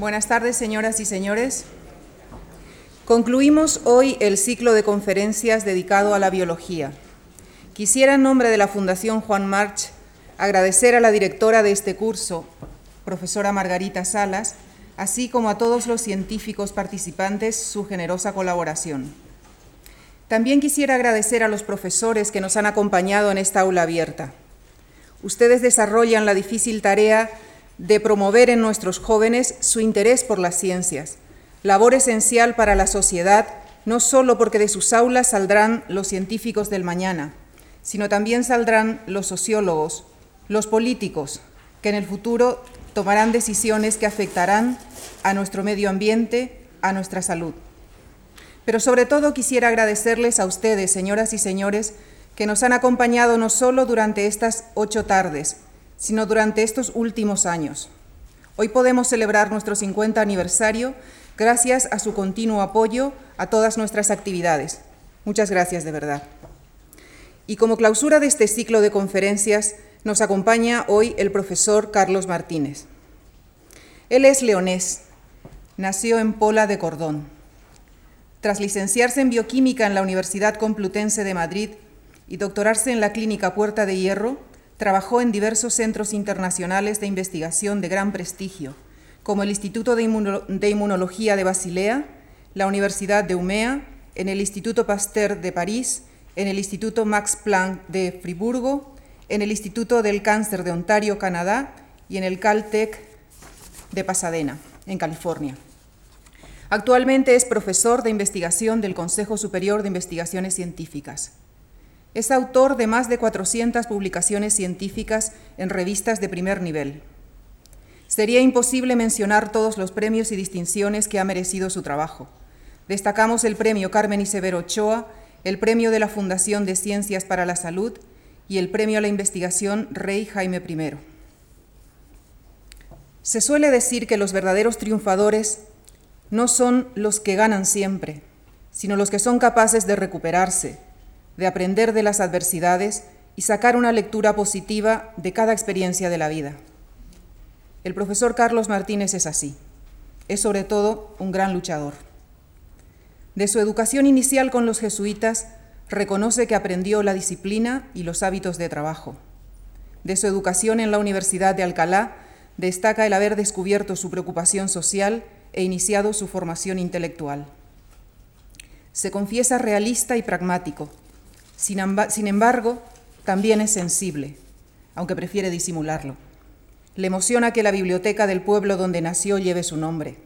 Buenas tardes, señoras y señores. Concluimos hoy el ciclo de conferencias dedicado a la biología. Quisiera, en nombre de la Fundación Juan March, agradecer a la directora de este curso, profesora Margarita Salas, así como a todos los científicos participantes su generosa colaboración. También quisiera agradecer a los profesores que nos han acompañado en esta aula abierta. Ustedes desarrollan la difícil tarea de promover en nuestros jóvenes su interés por las ciencias, labor esencial para la sociedad, no solo porque de sus aulas saldrán los científicos del mañana, sino también saldrán los sociólogos, los políticos, que en el futuro tomarán decisiones que afectarán a nuestro medio ambiente, a nuestra salud. Pero sobre todo quisiera agradecerles a ustedes, señoras y señores, que nos han acompañado no solo durante estas ocho tardes, sino durante estos últimos años. Hoy podemos celebrar nuestro 50 aniversario gracias a su continuo apoyo a todas nuestras actividades. Muchas gracias de verdad. Y como clausura de este ciclo de conferencias nos acompaña hoy el profesor Carlos Martínez. Él es leonés, nació en Pola de Cordón. Tras licenciarse en bioquímica en la Universidad Complutense de Madrid y doctorarse en la Clínica Puerta de Hierro, Trabajó en diversos centros internacionales de investigación de gran prestigio, como el Instituto de, Inmunología de Basilea, la Universidad de Umea, en el Instituto Pasteur de París, en el Instituto Max Planck de Friburgo, en el Instituto del Cáncer de Ontario, Canadá, y en el Caltech de Pasadena, en California. Actualmente es profesor de investigación del Consejo Superior de Investigaciones Científicas. Es autor de más de 400 publicaciones científicas en revistas de primer nivel. Sería imposible mencionar todos los premios y distinciones que ha merecido su trabajo. Destacamos el premio Carmen Isevero Ochoa, el premio de la Fundación de Ciencias para la Salud y el premio a la investigación Rey Jaime I. Se suele decir que los verdaderos triunfadores no son los que ganan siempre, sino los que son capaces de recuperarse, de aprender de las adversidades y sacar una lectura positiva de cada experiencia de la vida. El profesor Carlos Martínez es así. Es sobre todo un gran luchador. De su educación inicial con los jesuitas, reconoce que aprendió la disciplina y los hábitos de trabajo. De su educación en la Universidad de Alcalá, destaca el haber descubierto su preocupación social e iniciado su formación intelectual. Se confiesa realista y pragmático, sin embargo, también es sensible, aunque prefiere disimularlo. Le emociona que la biblioteca del pueblo donde nació lleve su nombre.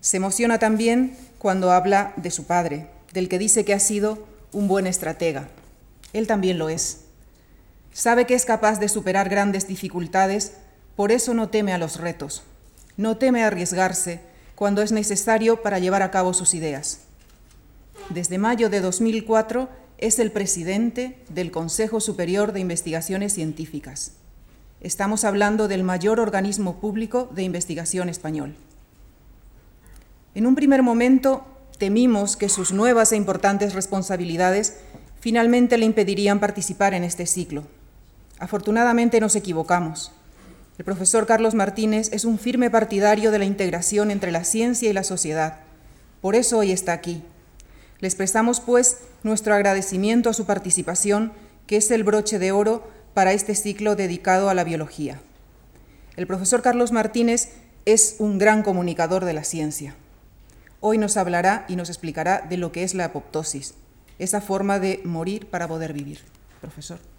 Se emociona también cuando habla de su padre, del que dice que ha sido un buen estratega. Él también lo es. Sabe que es capaz de superar grandes dificultades, por eso no teme a los retos. No teme arriesgarse cuando es necesario para llevar a cabo sus ideas. Desde mayo de 2004 es el presidente del Consejo Superior de Investigaciones Científicas. Estamos hablando del mayor organismo público de investigación español. En un primer momento temimos que sus nuevas e importantes responsabilidades finalmente le impedirían participar en este ciclo. Afortunadamente nos equivocamos. El profesor Carlos Martínez es un firme partidario de la integración entre la ciencia y la sociedad. Por eso hoy está aquí, les prestamos, pues, nuestro agradecimiento a su participación, que es el broche de oro para este ciclo dedicado a la biología. El profesor Carlos Martínez es un gran comunicador de la ciencia. Hoy nos hablará y nos explicará de lo que es la apoptosis, esa forma de morir para poder vivir. Profesor.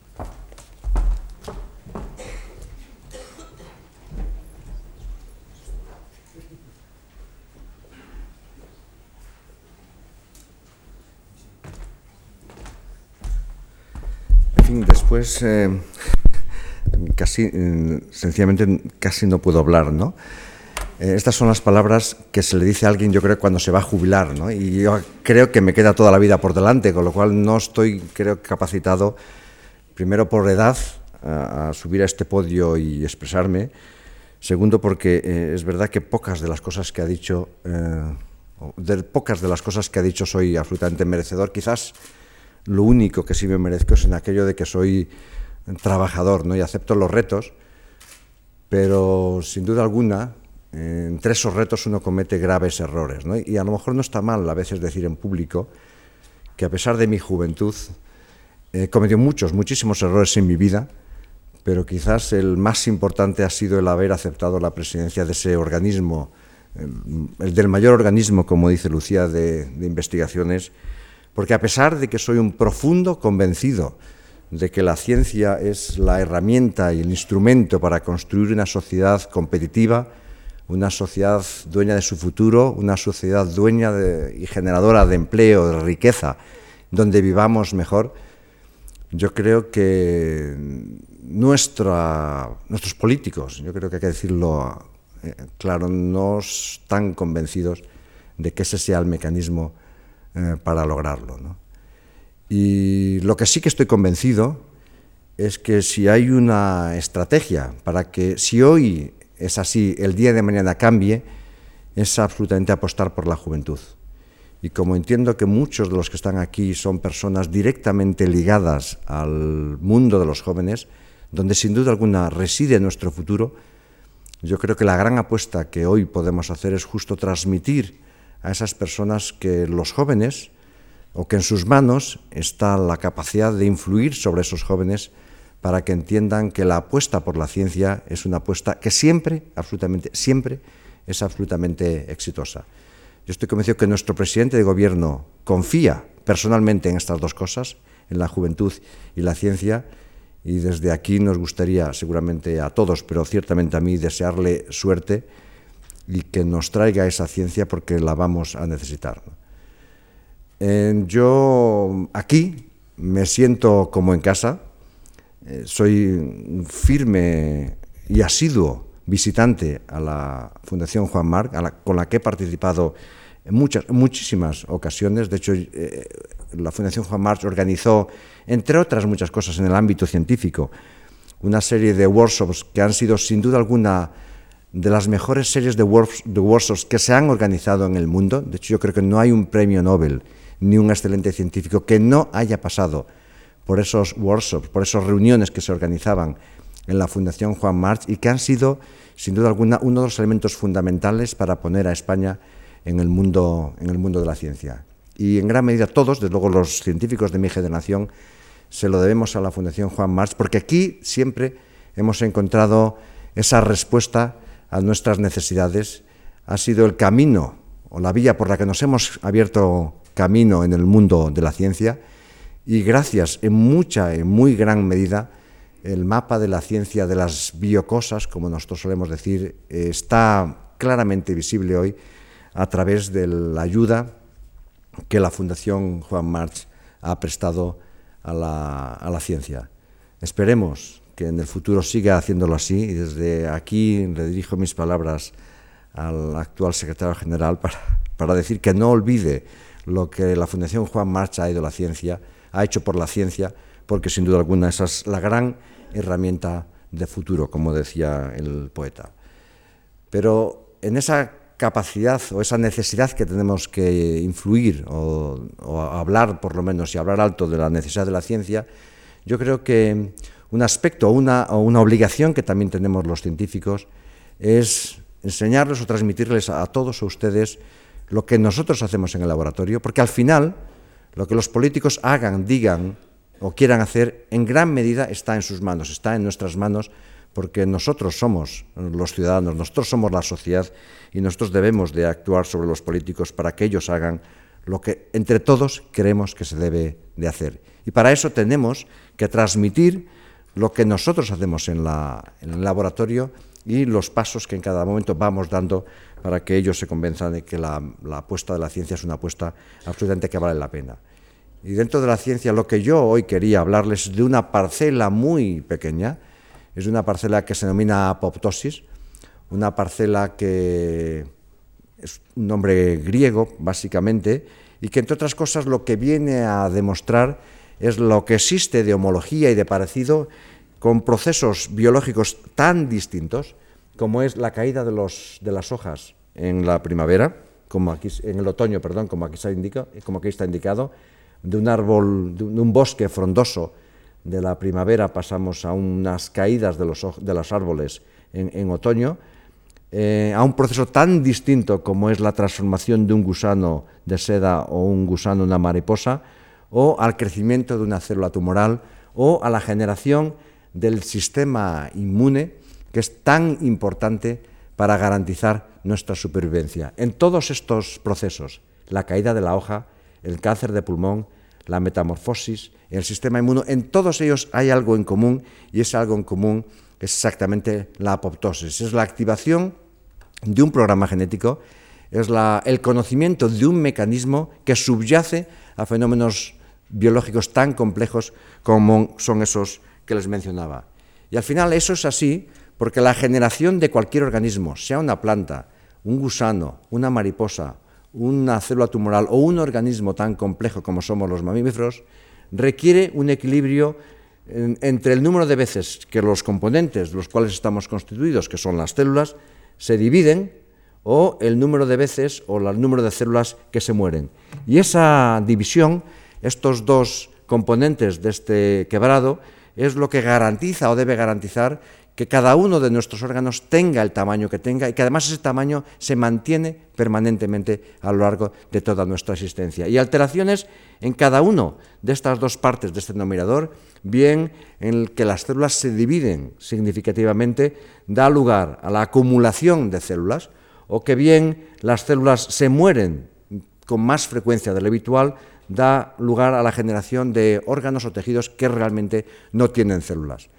Después eh, casi, mm, sencillamente casi no puedo hablar, ¿no? Eh, estas son las palabras que se le dice a alguien, yo creo, cuando se va a jubilar, ¿no? Y yo creo que me queda toda la vida por delante, con lo cual no estoy, creo, capacitado, primero por edad, a, subir a este podio y expresarme. Segundo, porque eh, es verdad que pocas de las cosas que ha dicho, de pocas de las cosas que ha dicho soy absolutamente merecedor. Quizás lo único que sí me merezco es en aquello de que soy trabajador ¿no? y acepto los retos, pero sin duda alguna entre esos retos uno comete graves errores. Y a lo mejor no está mal a veces decir en público que a pesar de mi juventud, he cometido muchos, muchísimos errores en mi vida, pero quizás el más importante ha sido el haber aceptado la presidencia de ese organismo, el del mayor organismo, como dice Lucía, de investigaciones, porque a pesar de que soy un profundo convencido de que la ciencia es la herramienta y el instrumento para construir una sociedad competitiva, una sociedad dueña de su futuro, una sociedad dueña y generadora de empleo, de riqueza, donde vivamos mejor, yo creo que nuestros políticos, yo creo que hay que decirlo eh, claro, no están convencidos de que ese sea el mecanismo eh, para lograrlo. Y lo que sí que estoy convencido es que si hay una estrategia para que si hoy es así, el día de mañana cambie, es absolutamente apostar por la juventud. Y como entiendo que muchos de los que están aquí son personas directamente ligadas al mundo de los jóvenes, donde sin duda alguna reside nuestro futuro, yo creo que la gran apuesta que hoy podemos hacer es justo transmitir a esas personas que los jóvenes, o que en sus manos está la capacidad de influir sobre esos jóvenes para que entiendan que la apuesta por la ciencia es una apuesta que siempre, absolutamente, siempre es absolutamente exitosa. Yo estoy convencido que nuestro presidente de gobierno confía personalmente en estas dos cosas, en la juventud y la ciencia, y desde aquí nos gustaría seguramente a todos, pero ciertamente a mí, desearle suerte y que nos traiga esa ciencia porque la vamos a necesitar. yo aquí me siento como en casa, eh, soy firme y asiduo visitante a la Fundación Juan Marc, con la que he participado en muchas, muchísimas ocasiones. De hecho, eh, la Fundación Juan March organizó, entre otras muchas cosas en el ámbito científico, una serie de workshops que han sido sin duda alguna de las mejores series de, workshops que se han organizado en el mundo. De hecho, yo creo que no hay un premio Nobel ni un excelente científico que no haya pasado por esos workshops, por esas reuniones que se organizaban en la Fundación Juan March y que han sido, sin duda alguna, uno de los elementos fundamentales para poner a España en el mundo, en el mundo de la ciencia. Y en gran medida todos, desde luego los científicos de mi generación, se lo debemos a la Fundación Juan March, porque aquí siempre hemos encontrado esa respuesta a nuestras necesidades. Ha sido el camino o la vía por la que nos hemos abierto camino en el mundo de la ciencia y gracias en mucha, en muy gran medida, el mapa de la ciencia de las biocosas, como nosotros solemos decir, está claramente visible hoy a través de la ayuda que la Fundación Juan March ha prestado a la, ciencia. Esperemos que en el futuro siga haciéndolo así y desde aquí le dirijo mis palabras al actual secretario general para, para decir que no olvide lo que la Fundación Juan March ha, ido la ciencia, ha hecho por la ciencia, porque sin duda alguna esa es la gran herramienta de futuro, como decía el poeta. Pero en esa capacidad o esa necesidad que tenemos que influir o, hablar por lo menos y hablar alto de la necesidad de la ciencia, yo creo que un aspecto o una, o una obligación que también tenemos los científicos es enseñarles o transmitirles a todos a ustedes lo que nosotros hacemos en el laboratorio, porque al final lo que los políticos hagan, digan o quieran hacer, en gran medida está en sus manos, está en nuestras manos, porque nosotros somos los ciudadanos, nosotros somos la sociedad y nosotros debemos de actuar sobre los políticos para que ellos hagan lo que entre todos creemos que se debe de hacer. Y para eso tenemos que transmitir lo que nosotros hacemos en, el laboratorio y los pasos que en cada momento vamos dando para que ellos se convenzan de que la, la apuesta de la ciencia es una apuesta absolutamente que vale la pena. Y dentro de la ciencia lo que yo hoy quería hablarles es de una parcela muy pequeña, es una parcela que se denomina apoptosis, una parcela que es un nombre griego, básicamente, y que, entre otras cosas, lo que viene a demostrar es lo que existe de homología y de parecido con procesos biológicos tan distintos como es la caída de, las hojas en la primavera, como aquí, en el otoño, perdón, como aquí, indica, como aquí está indicado, de un árbol, de un bosque frondoso de la primavera pasamos a unas caídas de los, árboles en, otoño, eh, a un proceso tan distinto como es la transformación de un gusano de seda o un gusano de una mariposa, o al crecimiento de una célula tumoral, o a la generación del sistema inmune, que es tan importante para garantizar nuestra supervivencia. En todos estos procesos, la caída de la hoja, el cáncer de pulmón, la metamorfosis, el sistema inmuno, en todos ellos hay algo en común y ese algo en común es exactamente la apoptosis, es la activación de un programa genético, es el conocimiento de un mecanismo que subyace a fenómenos biológicos tan complejos como son esos que les mencionaba. Y al final eso es así porque la generación de cualquier organismo, sea una planta, un gusano, una mariposa, una célula tumoral o un organismo tan complejo como somos los mamíferos, requiere un equilibrio entre el número de veces que los componentes de los cuales estamos constituidos, que son las células, se dividen o el número de veces o el número de células que se mueren. Y esa división, estos dos componentes de este quebrado, es lo que garantiza o debe garantizar que cada uno de nuestros órganos tenga el tamaño que tenga y que además ese tamaño se mantiene permanentemente a lo largo de toda nuestra existencia. Y alteraciones en cada uno de estas dos partes de este denominador, bien en el que las células se dividen significativamente, da lugar a la acumulación de células, o que bien las células se mueren con más frecuencia de lo habitual, da lugar a la generación de órganos o tejidos que realmente no tienen células.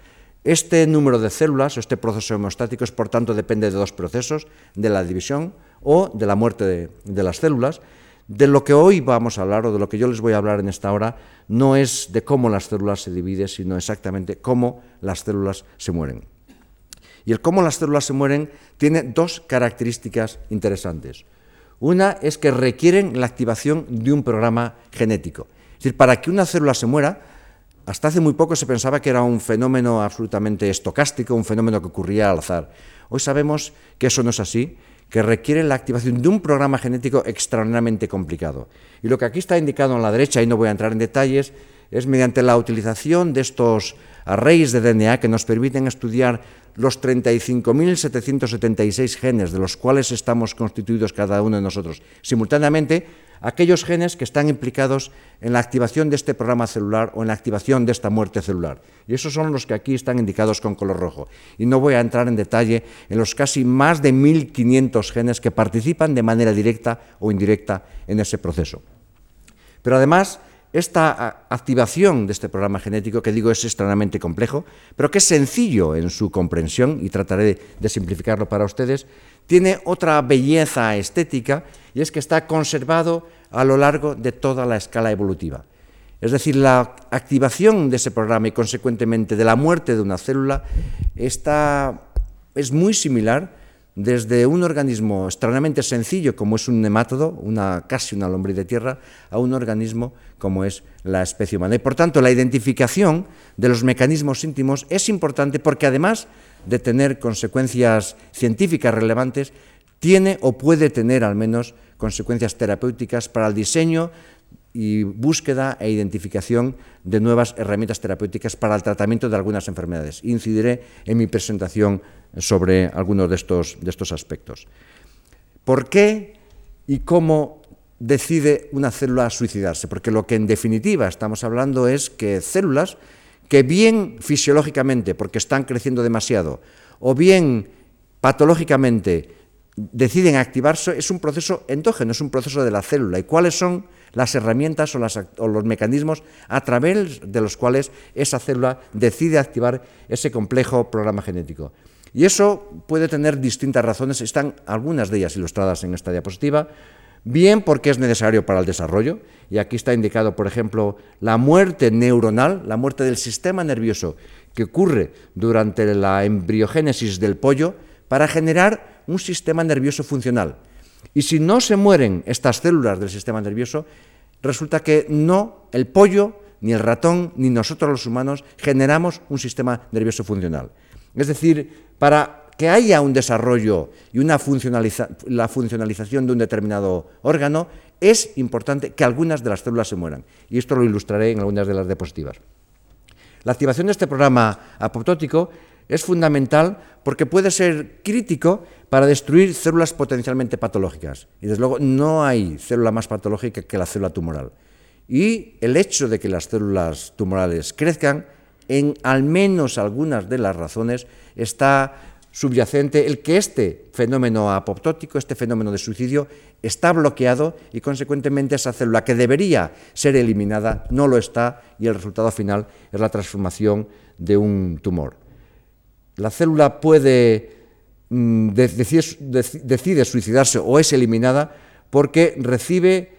Este número de células, este proceso hemostático, es, por tanto, depende de dos procesos, de la división o de la muerte de, las células. De lo que hoy vamos a hablar, o de lo que yo les voy a hablar en esta hora, no es de cómo las células se dividen, sino exactamente cómo las células se mueren. Y el cómo las células se mueren tiene dos características interesantes. Una es que requieren la activación de un programa genético. Es decir, para que una célula se muera, hasta hace muy poco se pensaba que era un fenómeno absolutamente estocástico, un fenómeno que ocurría al azar. Hoy sabemos que eso no es así, que requiere la activación de un programa genético extraordinariamente complicado. Y lo que aquí está indicado en la derecha, y no voy a entrar en detalles, es mediante la utilización de estos arrays de DNA que nos permiten estudiar los 35.776 genes de los cuales estamos constituidos cada uno de nosotros simultáneamente, aquellos genes que están implicados en la activación de este programa celular o en la activación de esta muerte celular. Y esos son los que aquí están indicados con color rojo. Y no voy a entrar en detalle en los casi más de 1.500 genes que participan de manera directa o indirecta en ese proceso. Pero además, esta activación de este programa genético, que digo es extremadamente complejo, pero que es sencillo en su comprensión, y trataré de simplificarlo para ustedes, tiene otra belleza estética, y es que está conservado a lo largo de toda la escala evolutiva. Es decir, la activación de ese programa y consecuentemente de la muerte de una célula está, es muy similar desde un organismo extraordinariamente sencillo como es un nemátodo, una, casi una lombriz de tierra, a un organismo como es la especie humana. Y por tanto, la identificación de los mecanismos íntimos es importante porque además de tener consecuencias científicas relevantes, tiene o puede tener al menos consecuencias terapéuticas para el diseño y búsqueda e identificación de nuevas herramientas terapéuticas para el tratamiento de algunas enfermedades. Incidiré en mi presentación sobre algunos de estos, de estos aspectos. ¿Por qué y cómo decide una célula suicidarse? Porque lo que en definitiva estamos hablando es que células que bien fisiológicamente, porque están creciendo demasiado, o bien patológicamente deciden activarse, es un proceso endógeno, es un proceso de la célula. ¿Y cuáles son las herramientas o, los mecanismos a través de los cuales esa célula decide activar ese complejo programa genético? Y eso puede tener distintas razones, están algunas de ellas ilustradas en esta diapositiva, bien porque es necesario para el desarrollo, y aquí está indicado, por ejemplo, la muerte neuronal, la muerte del sistema nervioso que ocurre durante la embriogénesis del pollo, para generar un sistema nervioso funcional. Y si no se mueren estas células del sistema nervioso, resulta que no el pollo, ni el ratón, ni nosotros los humanos generamos un sistema nervioso funcional. Es decir, para que haya un desarrollo y una la funcionalización de un determinado órgano, es importante que algunas de las células se mueran. Y esto lo ilustraré en algunas de las diapositivas. La activación de este programa apoptótico es fundamental porque puede ser crítico para destruir células potencialmente patológicas. Y desde luego no hay célula más patológica que la célula tumoral. Y el hecho de que las células tumorales crezcan, en al menos algunas de las razones, está subyacente el que este fenómeno apoptótico, este fenómeno de suicidio, está bloqueado y consecuentemente esa célula que debería ser eliminada no lo está y el resultado final es la transformación de un tumor. La célula puede decide, suicidarse o es eliminada porque recibe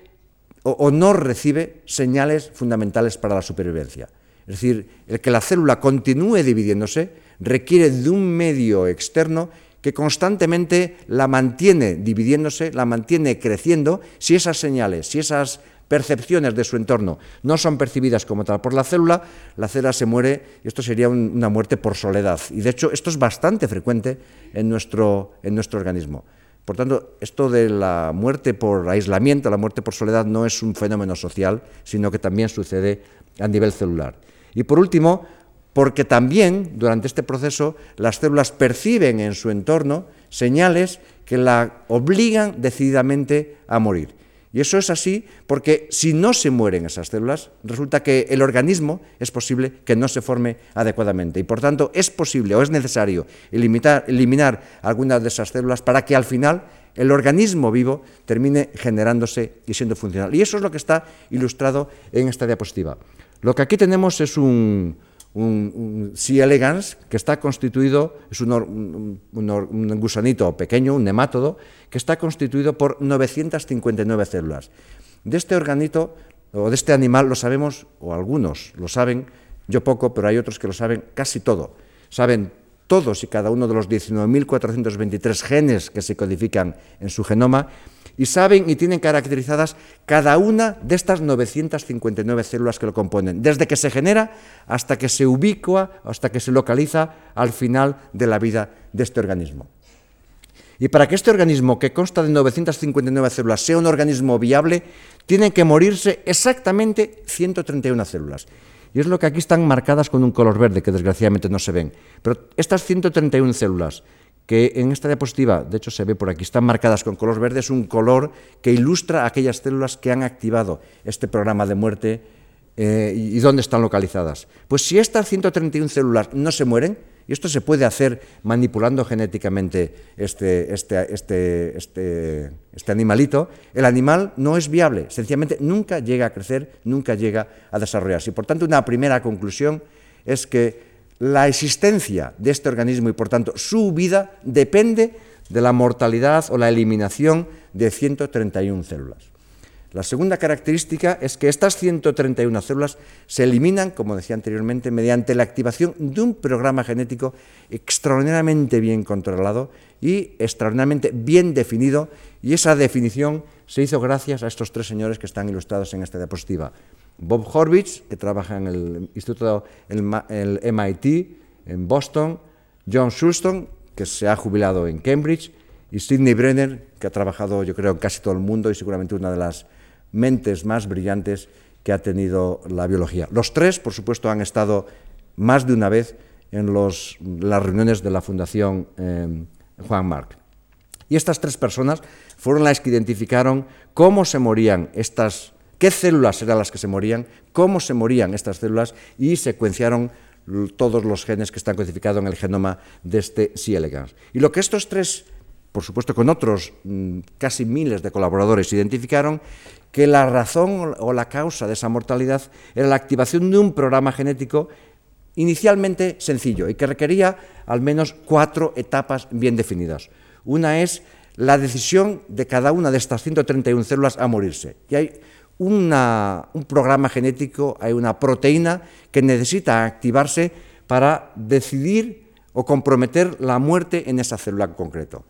o no recibe señales fundamentales para la supervivencia. Es decir, el que la célula continúe dividiéndose requiere de un medio externo que constantemente la mantiene dividiéndose, la mantiene creciendo, si esas señales, si esas percepciones de su entorno no son percibidas como tal por la célula, la célula se muere y esto sería una muerte por soledad. Y de hecho esto es bastante frecuente en nuestro, en nuestro organismo. Por tanto, esto de la muerte por aislamiento, la muerte por soledad, no es un fenómeno social, sino que también sucede a nivel celular. Y por último, porque también durante este proceso las células perciben en su entorno señales que la obligan decididamente a morir. Y eso es así porque si no se mueren esas células, resulta que el organismo es posible que no se forme adecuadamente. Y por tanto es posible o es necesario eliminar, algunas de esas células para que al final el organismo vivo termine generándose y siendo funcional. Y eso es lo que está ilustrado en esta diapositiva. Lo que aquí tenemos es un, un, C. elegans que está constituido, es un, gusanito pequeño, un nemátodo, que está constituido por 959 células. De este organito, o de este animal, lo sabemos, o algunos lo saben, yo poco, pero hay otros que lo saben casi todo. Saben todos y cada uno de los 19.423 genes que se codifican en su genoma y saben y tienen caracterizadas cada una de estas 959 células que lo componen, desde que se genera hasta que se ubica, hasta que se localiza al final de la vida de este organismo. Y para que este organismo, que consta de 959 células, sea un organismo viable, tienen que morirse exactamente 131 células. Y es lo que aquí están marcadas con un color verde, que desgraciadamente no se ven. Pero estas 131 células que en esta diapositiva, de hecho se ve por aquí, están marcadas con color verde, es un color que ilustra aquellas células que han activado este programa de muerte eh, y dónde están localizadas. Pues si estas 131 células no se mueren, y esto se puede hacer manipulando genéticamente este, este, este, este, este animalito, el animal no es viable, sencillamente nunca llega a crecer, nunca llega a desarrollarse. Y por tanto, una primera conclusión es que la existencia de este organismo y por tanto su vida depende de la mortalidad o la eliminación de 131 células. La segunda característica es que estas 131 células se eliminan, como decía anteriormente, mediante la activación de un programa genético extraordinariamente bien controlado y extraordinariamente bien definido, y esa definición se hizo gracias a estos tres señores que están ilustrados en esta diapositiva. Bob Horvitz, que trabaja en el Instituto el MIT en Boston, John Sulston, que se ha jubilado en Cambridge, y Sidney Brenner, que ha trabajado yo creo en casi todo el mundo y seguramente una de las mentes más brillantes que ha tenido la biología. Los tres, por supuesto, han estado más de una vez en las reuniones de la Fundación eh, Juan Marc. Y estas tres personas fueron las que identificaron cómo se morían estas qué células eran las que se morían, cómo se morían estas células y secuenciaron todos los genes que están codificados en el genoma de este C. elegans. Y lo que estos tres, por supuesto con otros mm, casi miles de colaboradores, identificaron, que la razón o la causa de esa mortalidad era la activación de un programa genético inicialmente sencillo y que requería al menos cuatro etapas bien definidas. Una es la decisión de cada una de estas 131 células a morirse. Y hay un programa genético, hay una proteína que necesita activarse para decidir o comprometer la muerte en esa célula en concreto.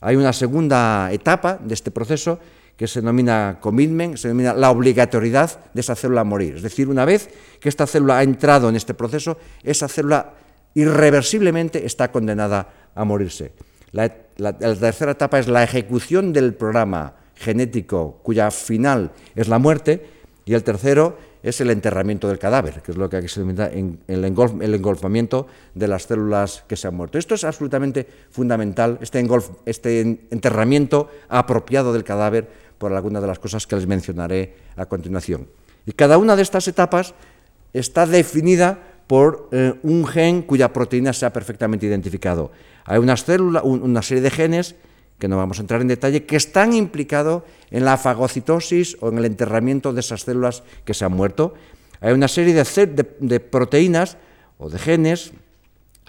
Hay una segunda etapa de este proceso que se denomina commitment, se denomina la obligatoriedad de esa célula a morir. Es decir, una vez que esta célula ha entrado en este proceso, esa célula irreversiblemente está condenada a morirse. La, la tercera etapa es la ejecución del programa genético cuya final es la muerte, y el tercero es el enterramiento del cadáver, que es lo que aquí se denomina el, engolfamiento de las células que se han muerto. Esto es absolutamente fundamental, este, este enterramiento apropiado del cadáver por algunas de las cosas que les mencionaré a continuación. Y cada una de estas etapas está definida por eh, un gen cuya proteína se ha perfectamente identificado. Hay una, célula, una serie de genes que no vamos a entrar en detalle, que están implicados en la fagocitosis o en el enterramiento de esas células que se han muerto. Hay una serie de, proteínas o de genes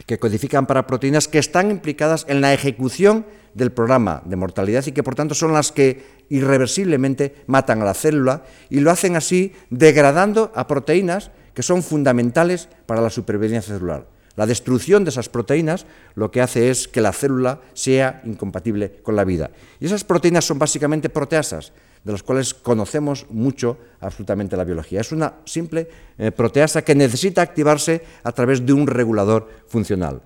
que codifican para proteínas que están implicadas en la ejecución del programa de mortalidad y que por tanto son las que irreversiblemente matan a la célula y lo hacen así degradando a proteínas que son fundamentales para la supervivencia celular. La destrucción de esas proteínas lo que hace es que la célula sea incompatible con la vida. Y esas proteínas son básicamente proteasas, de las cuales conocemos mucho absolutamente la biología. Es una simple eh, proteasa que necesita activarse a través de un regulador funcional.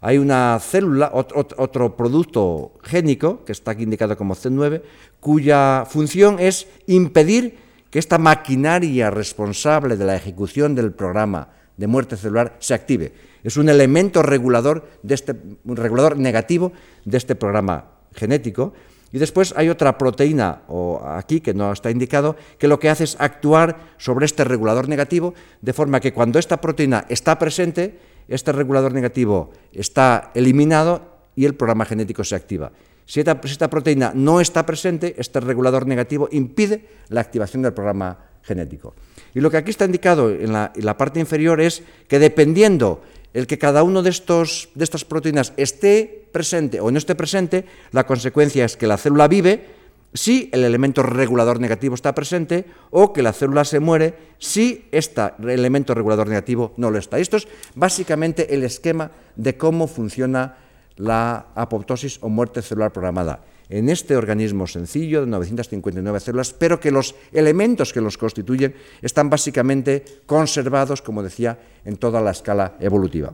Hay una célula, otro, producto génico, que está aquí indicado como C9, cuya función es impedir que esta maquinaria responsable de la ejecución del programa de muerte celular se active. Es un elemento regulador, de este, un regulador negativo de este programa genético. Y después hay otra proteína o aquí que no está indicado, que lo que hace es actuar sobre este regulador negativo, de forma que cuando esta proteína está presente, este regulador negativo está eliminado y el programa genético se activa. Si esta, proteína no está presente, este regulador negativo impide la activación del programa genético. Y lo que aquí está indicado en la, en la parte inferior es que dependiendo el que cada uno de, estos, de estas proteínas esté presente o no esté presente, la consecuencia es que la célula vive si el elemento regulador negativo está presente o que la célula se muere si este elemento regulador negativo no lo está. Esto es básicamente el esquema de cómo funciona la apoptosis o muerte celular programada en este organismo sencillo de 959 células, pero que los elementos que los constituyen están básicamente conservados, como decía, en toda la escala evolutiva.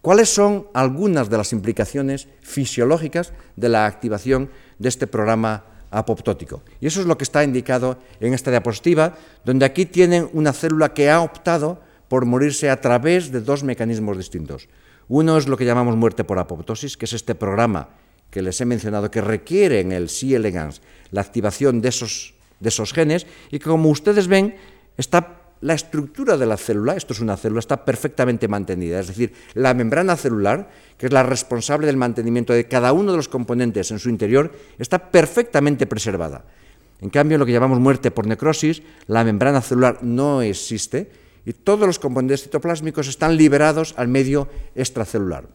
¿Cuáles son algunas de las implicaciones fisiológicas de la activación de este programa apoptótico? Y eso es lo que está indicado en esta diapositiva, donde aquí tienen una célula que ha optado por morirse a través de dos mecanismos distintos. Uno es lo que llamamos muerte por apoptosis, que es este programa que les he mencionado, que requiere en el C. elegans la activación de esos, de esos genes, y que como ustedes ven, está la estructura de la célula, esto es una célula, está perfectamente mantenida. Es decir, la membrana celular, que es la responsable del mantenimiento de cada uno de los componentes en su interior, está perfectamente preservada. En cambio, lo que llamamos muerte por necrosis, la membrana celular no existe y todos los componentes citoplásmicos están liberados al medio extracelular.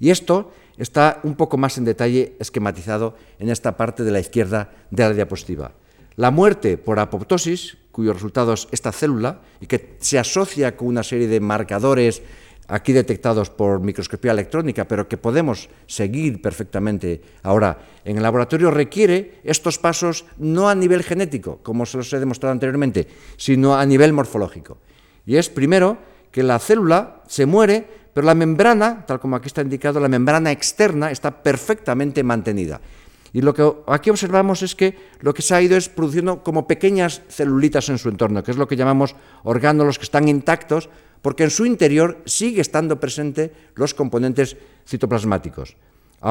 Y esto está un poco más en detalle esquematizado en esta parte de la izquierda de la diapositiva. La muerte por apoptosis, cuyo resultado es esta célula, y que se asocia con una serie de marcadores aquí detectados por microscopía electrónica, pero que podemos seguir perfectamente ahora en el laboratorio, requiere estos pasos no a nivel genético, como se los he demostrado anteriormente, sino a nivel morfológico. Y es primero que la célula se muere pero la membrana, tal como aquí está indicado, la membrana externa está perfectamente mantenida. Y lo que aquí observamos es que lo que se ha ido es produciendo como pequeñas celulitas en su entorno, que es lo que llamamos orgánulos que están intactos, porque en su interior sigue estando presente los componentes citoplasmáticos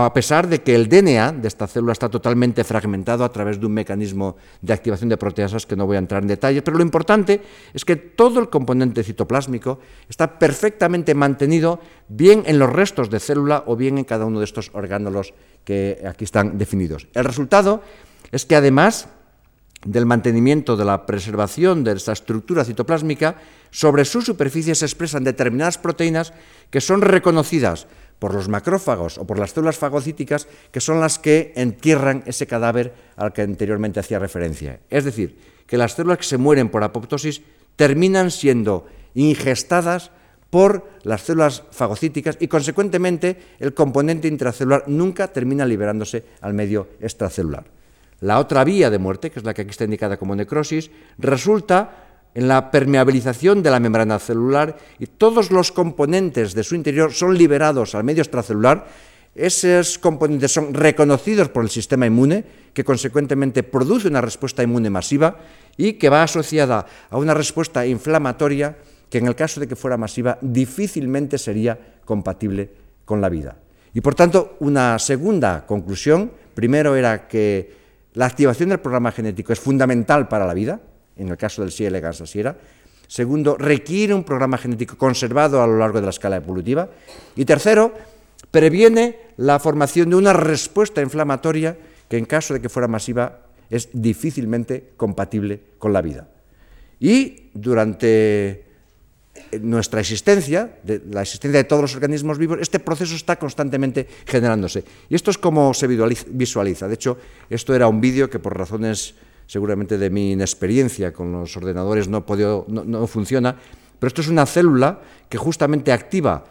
a pesar de que el DNA de esta célula está totalmente fragmentado a través de un mecanismo de activación de proteasas que no voy a entrar en detalle, pero lo importante es que todo el componente citoplásmico está perfectamente mantenido bien en los restos de célula o bien en cada uno de estos orgánulos que aquí están definidos. El resultado es que además del mantenimiento de la preservación de esta estructura citoplásmica, sobre su superficie se expresan determinadas proteínas que son reconocidas por los macrófagos o por las células fagocíticas, que son las que entierran ese cadáver al que anteriormente hacía referencia. Es decir, que las células que se mueren por apoptosis terminan siendo ingestadas por las células fagocíticas y, consecuentemente, el componente intracelular nunca termina liberándose al medio extracelular. La otra vía de muerte, que es la que aquí está indicada como necrosis, resulta en la permeabilización de la membrana celular y todos los componentes de su interior son liberados al medio extracelular esos componentes son reconocidos por el sistema inmune, que consecuentemente produce una respuesta inmune masiva y que va asociada a una respuesta inflamatoria que en el caso de que fuera masiva difícilmente sería compatible con la vida. Y por tanto, una segunda conclusión, primero era que la activación del programa genético es fundamental para la vida, en el caso del C. elegans asiera. Segundo, requiere un programa genético conservado a lo largo de la escala evolutiva. Y tercero, previene la formación de una respuesta inflamatoria que en caso de que fuera masiva es difícilmente compatible con la vida. Y durante nuestra existencia, la existencia de todos los organismos vivos, este proceso está constantemente generándose. Y esto es como se visualiza. De hecho, esto era un vídeo que por razones seguramente de mi inexperiencia con los ordenadores no, no, funciona, pero esto es una célula que justamente activa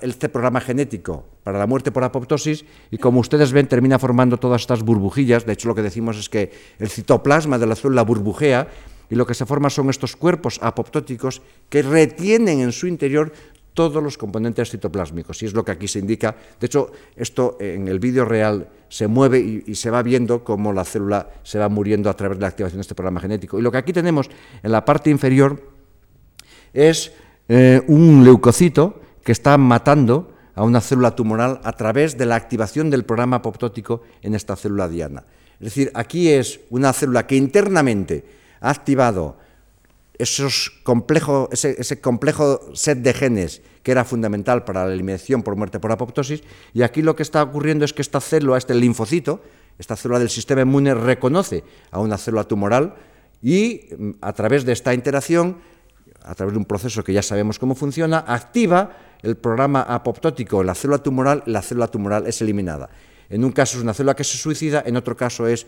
este programa genético para la muerte por apoptosis y como ustedes ven termina formando todas estas burbujillas. De hecho, lo que decimos es que el citoplasma de la célula burbujea y lo que se forma son estos cuerpos apoptóticos que retienen en su interior todos los componentes citoplásmicos, y es lo que aquí se indica. De hecho, esto en el vídeo real se mueve y, se va viendo cómo la célula se va muriendo a través de la activación de este programa genético. Y lo que aquí tenemos en la parte inferior es eh, un leucocito que está matando a una célula tumoral a través de la activación del programa apoptótico en esta célula diana. Es decir, aquí es una célula que internamente ha activado esos ese, complejo set de genes que era fundamental para la eliminación por muerte por apoptosis, y aquí lo que está ocurriendo es que esta célula, este linfocito, esta célula del sistema inmune reconoce a una célula tumoral y mm, a través de esta interacción, a través de un proceso que ya sabemos cómo funciona, activa el programa apoptótico en la célula tumoral la célula tumoral es eliminada. En un caso es una célula que se suicida, en otro caso es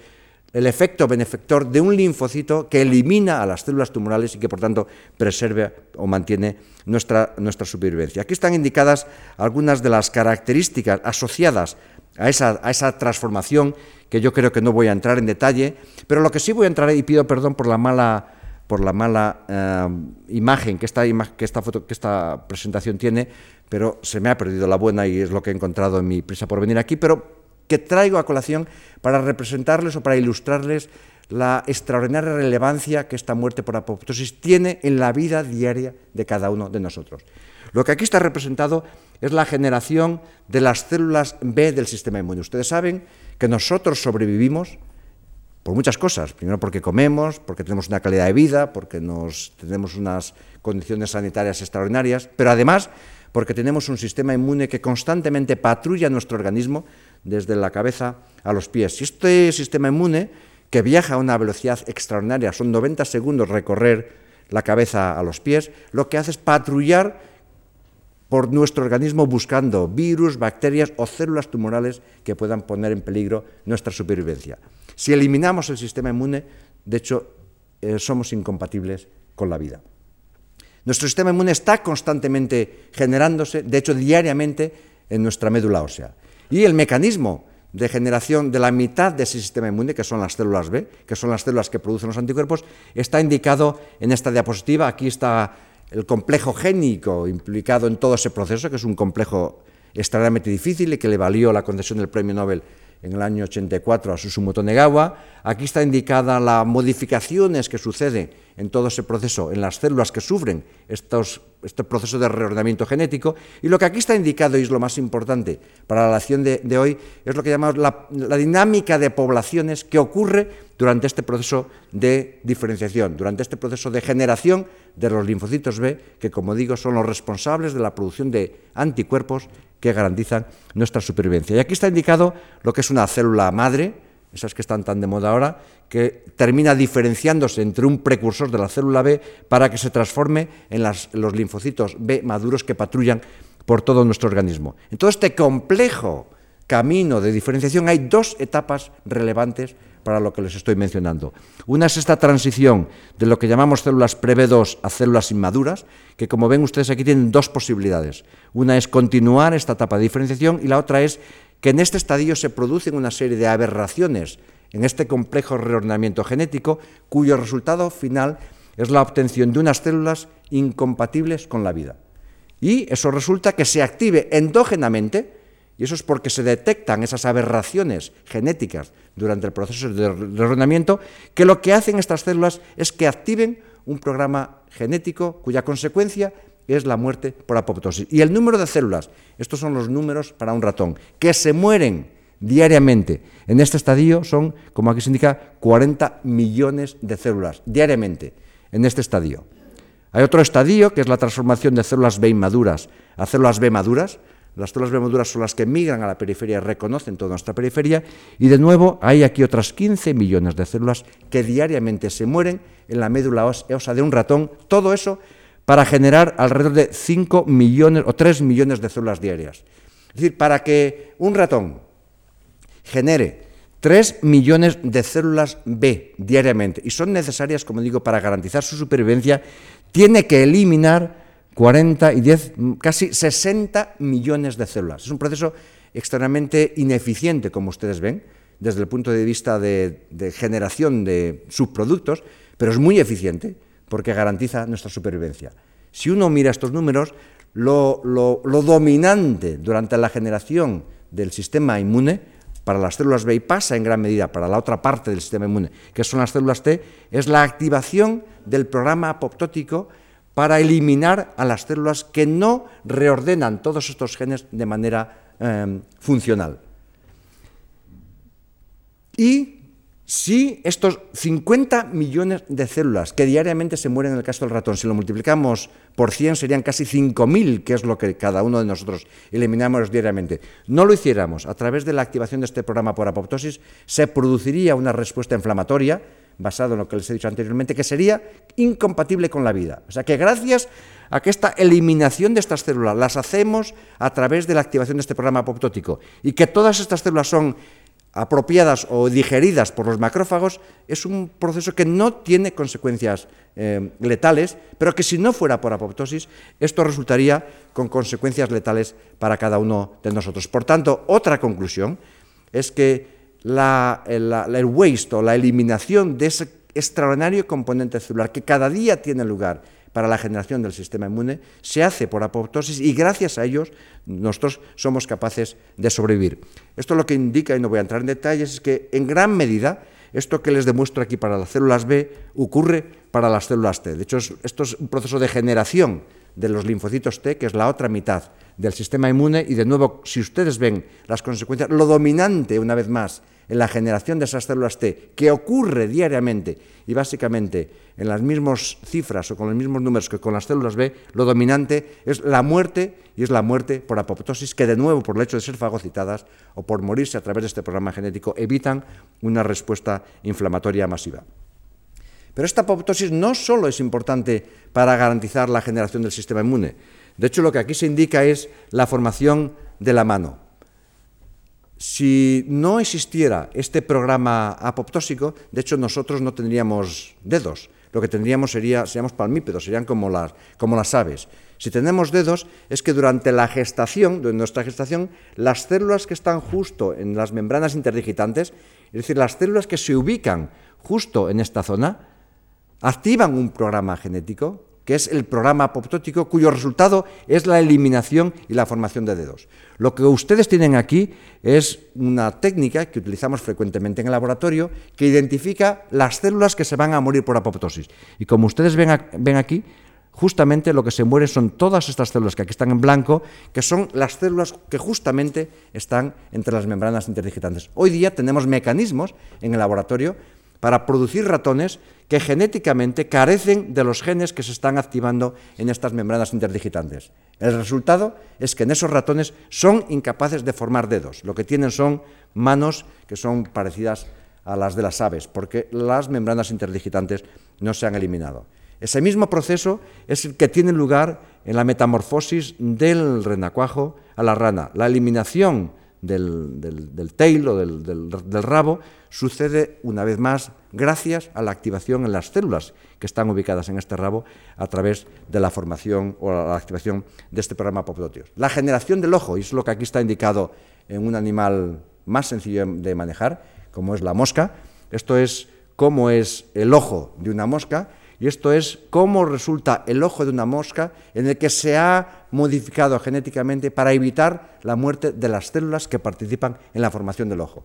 el efecto benefactor de un linfocito que elimina a las células tumorales y que por tanto preserva o mantiene nuestra, nuestra supervivencia. Aquí están indicadas algunas de las características asociadas a esa, a esa, transformación que yo creo que no voy a entrar en detalle, pero lo que sí voy a entrar, y pido perdón por la mala, por la mala eh, imagen que esta, que, esta foto, que esta presentación tiene, pero se me ha perdido la buena y es lo que he encontrado en mi prisa por venir aquí, pero que traigo a colación para representarles o para ilustrarles la extraordinaria relevancia que esta muerte por apoptosis tiene en la vida diaria de cada uno de nosotros. Lo que aquí está representado es la generación de las células B del sistema inmune. Ustedes saben que nosotros sobrevivimos por muchas cosas. Primero porque comemos, porque tenemos una calidad de vida, porque nos, tenemos unas condiciones sanitarias extraordinarias, pero además porque tenemos un sistema inmune que constantemente patrulla nuestro organismo desde la cabeza a los pies. Este sistema inmune, que viaja a una velocidad extraordinaria, son 90 segundos recorrer la cabeza a los pies, lo que hace es patrullar por nuestro organismo buscando virus, bacterias o células tumorales que puedan poner en peligro nuestra supervivencia. Si eliminamos el sistema inmune, de hecho, eh, somos incompatibles con la vida. Nuestro sistema inmune está constantemente generándose, de hecho diariamente, en nuestra médula ósea. Y el mecanismo de generación de la mitad de ese sistema inmune, que son las células B, que son las células que producen los anticuerpos, está indicado en esta diapositiva. Aquí está el complejo génico implicado en todo ese proceso, que es un complejo extremadamente difícil y que le valió la concesión del premio Nobel en el año 84 a Susumoto Negawa. Aquí está indicada las modificaciones que suceden en todo ese proceso, en las células que sufren este proceso de reordenamiento genético. Y lo que aquí está indicado, y es lo más importante para la acción de, hoy, es lo que llamamos la, la dinámica de poblaciones que ocurre durante este proceso de diferenciación, durante este proceso de generación de los linfocitos B, que como digo son los responsables de la producción de anticuerpos que garantizan nuestra supervivencia. Y aquí está indicado lo que es una célula madre, esas que están tan de moda ahora, que termina diferenciándose entre un precursor de la célula B para que se transforme en, los linfocitos B maduros que patrullan por todo nuestro organismo. En todo este complejo camino de diferenciación hay dos etapas relevantes para lo que les estoy mencionando. Una es esta transición de lo que llamamos células pre-B2 a células inmaduras, que como ven ustedes aquí tienen dos posibilidades. Una es continuar esta etapa de diferenciación y la otra es que en este estadio se producen una serie de aberraciones en este complejo reordenamiento genético, cuyo resultado final es la obtención de unas células incompatibles con la vida. Y eso resulta que se active endógenamente y eso es porque se detectan esas aberraciones genéticas durante el proceso de reordenamiento, que lo que hacen estas células es que activen un programa genético cuya consecuencia es la muerte por apoptosis. Y el número de células, estos son los números para un ratón, que se mueren diariamente en este estadio son, como aquí se indica, 40 millones de células diariamente en este estadio. Hay otro estadio que es la transformación de células B inmaduras a células B maduras. Las células B maduras son las que migran a la periferia, reconocen toda nuestra periferia y de nuevo hay aquí otras 15 millones de células que diariamente se mueren en la médula ósea de un ratón. Todo eso para generar alrededor de 5 millones o 3 millones de células diarias. Es decir, para que un ratón genere 3 millones de células B diariamente, y son necesarias, como digo, para garantizar su supervivencia, tiene que eliminar 40 y 10, casi 60 millones de células. Es un proceso extremadamente ineficiente, como ustedes ven, desde el punto de vista de, generación de subproductos, pero es muy eficiente porque garantiza nuestra supervivencia. Si uno mira estos números, lo, dominante durante la generación del sistema inmune para las células B y pasa en gran medida para la otra parte del sistema inmune, que son las células T, es la activación del programa apoptótico para eliminar a las células que no reordenan todos estos genes de manera eh, funcional. Y si estos 50 millones de células que diariamente se mueren en el caso del ratón, si lo multiplicamos por 100 serían casi 5.000, que es lo que cada uno de nosotros eliminamos diariamente, no lo hiciéramos a través de la activación de este programa por apoptosis, se produciría una respuesta inflamatoria, basado en lo que les he dicho anteriormente, que sería incompatible con la vida. O sea que gracias a que esta eliminación de estas células las hacemos a través de la activación de este programa apoptótico y que todas estas células son apropiadas o digeridas por los macrófagos, es un proceso que no tiene consecuencias eh, letales, pero que si no fuera por apoptosis, esto resultaría con consecuencias letales para cada uno de nosotros. Por tanto, otra conclusión es que el waste o la eliminación de ese extraordinario componente celular que cada día tiene lugar para la generación del sistema inmune se hace por apoptosis y gracias a ellos nosotros somos capaces de sobrevivir. Esto lo que indica, y no voy a entrar en detalles, es que en gran medida esto que les demuestro aquí para las células B ocurre para las células T. De hecho, esto es un proceso de generación de los linfocitos T, que es la otra mitad del sistema inmune, y de nuevo, si ustedes ven las consecuencias, lo dominante, una vez más, en la generación de esas células T, que ocurre diariamente y básicamente en las mismas cifras o con los mismos números que con las células B, lo dominante es la muerte y es la muerte por apoptosis que de nuevo por el hecho de ser fagocitadas o por morirse a través de este programa genético evitan una respuesta inflamatoria masiva. Pero esta apoptosis no solo es importante para garantizar la generación del sistema inmune, de hecho lo que aquí se indica es la formación de la mano. Si no existiera este programa apoptósico, de hecho nosotros no tendríamos dedos. Lo que tendríamos sería, seríamos palmípedos, serían como las, como las aves. Si tenemos dedos, es que durante la gestación, durante nuestra gestación, las células que están justo en las membranas interdigitantes, es decir, las células que se ubican justo en esta zona, activan un programa genético que es el programa apoptótico, cuyo resultado es la eliminación y la formación de dedos. Lo que ustedes tienen aquí es una técnica que utilizamos frecuentemente en el laboratorio que identifica las células que se van a morir por apoptosis. Y como ustedes ven, aquí, justamente lo que se muere son todas estas células que aquí están en blanco, que son las células que justamente están entre las membranas interdigitantes. Hoy día tenemos mecanismos en el laboratorio para producir ratones que genéticamente carecen de los genes que se están activando en estas membranas interdigitantes. El resultado es que en esos ratones son incapaces de formar dedos, lo que tienen son manos que son parecidas a las de las aves, porque las membranas interdigitantes no se han eliminado. Ese mismo proceso es el que tiene lugar en la metamorfosis del renacuajo a la rana. La eliminación del, del, tail o del, rabo sucede una vez más gracias a la activación en las células que están ubicadas en este rabo a través de la formación o la activación de este programa apoptóticos. La generación del ojo, y es lo que aquí está indicado en un animal más sencillo de manejar, como es la mosca, esto es cómo es el ojo de una mosca, y esto es cómo resulta el ojo de una mosca en el que se ha modificado genéticamente para evitar la muerte de las células que participan en la formación del ojo.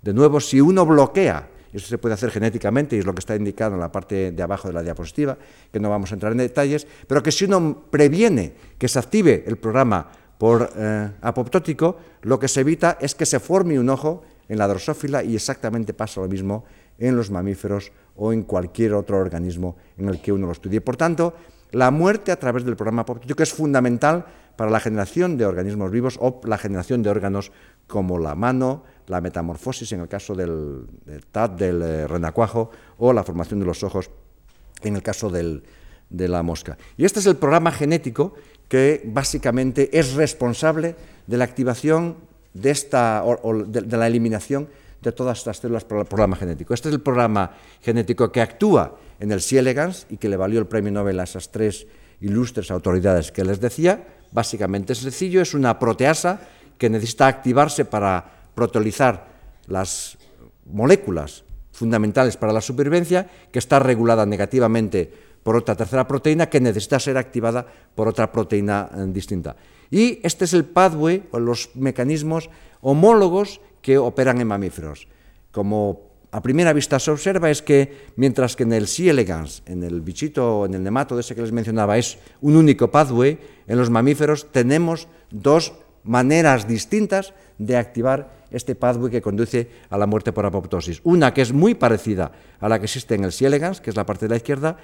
De nuevo, si uno bloquea, eso se puede hacer genéticamente y es lo que está indicado en la parte de abajo de la diapositiva, que no vamos a entrar en detalles, pero que si uno previene que se active el programa por eh, apoptótico, lo que se evita es que se forme un ojo en la drosófila y exactamente pasa lo mismo en los mamíferos o en cualquier otro organismo en el que uno lo estudie. Por tanto, la muerte a través del programa apoptótico es fundamental para la generación de organismos vivos o la generación de órganos como la mano, la metamorfosis en el caso del, del TAT, del eh, renacuajo, o la formación de los ojos en el caso de la mosca. Y este es el programa genético que básicamente es responsable de la activación de, esta, o, de, la eliminación de todas estas células por el programa genético. Este es el programa genético que actúa en el C. elegans y que le valió el premio Nobel a esas tres ilustres autoridades que les decía. Básicamente es sencillo, es una proteasa que necesita activarse para proteolizar las moléculas fundamentales para la supervivencia, que está regulada negativamente por otra tercera proteína que necesita ser activada por otra proteína eh, distinta. Y este es el pathway o los mecanismos homólogos que operan en mamíferos. Como a primera vista se observa es que mientras que en el C. elegans, en el bichito, en el nemato de ese que les mencionaba, es un único pathway, en los mamíferos tenemos dos maneras distintas de activar este pathway que conduce a la muerte por apoptosis. Una que es muy parecida a la que existe en el C. elegans, que es la parte de la izquierda,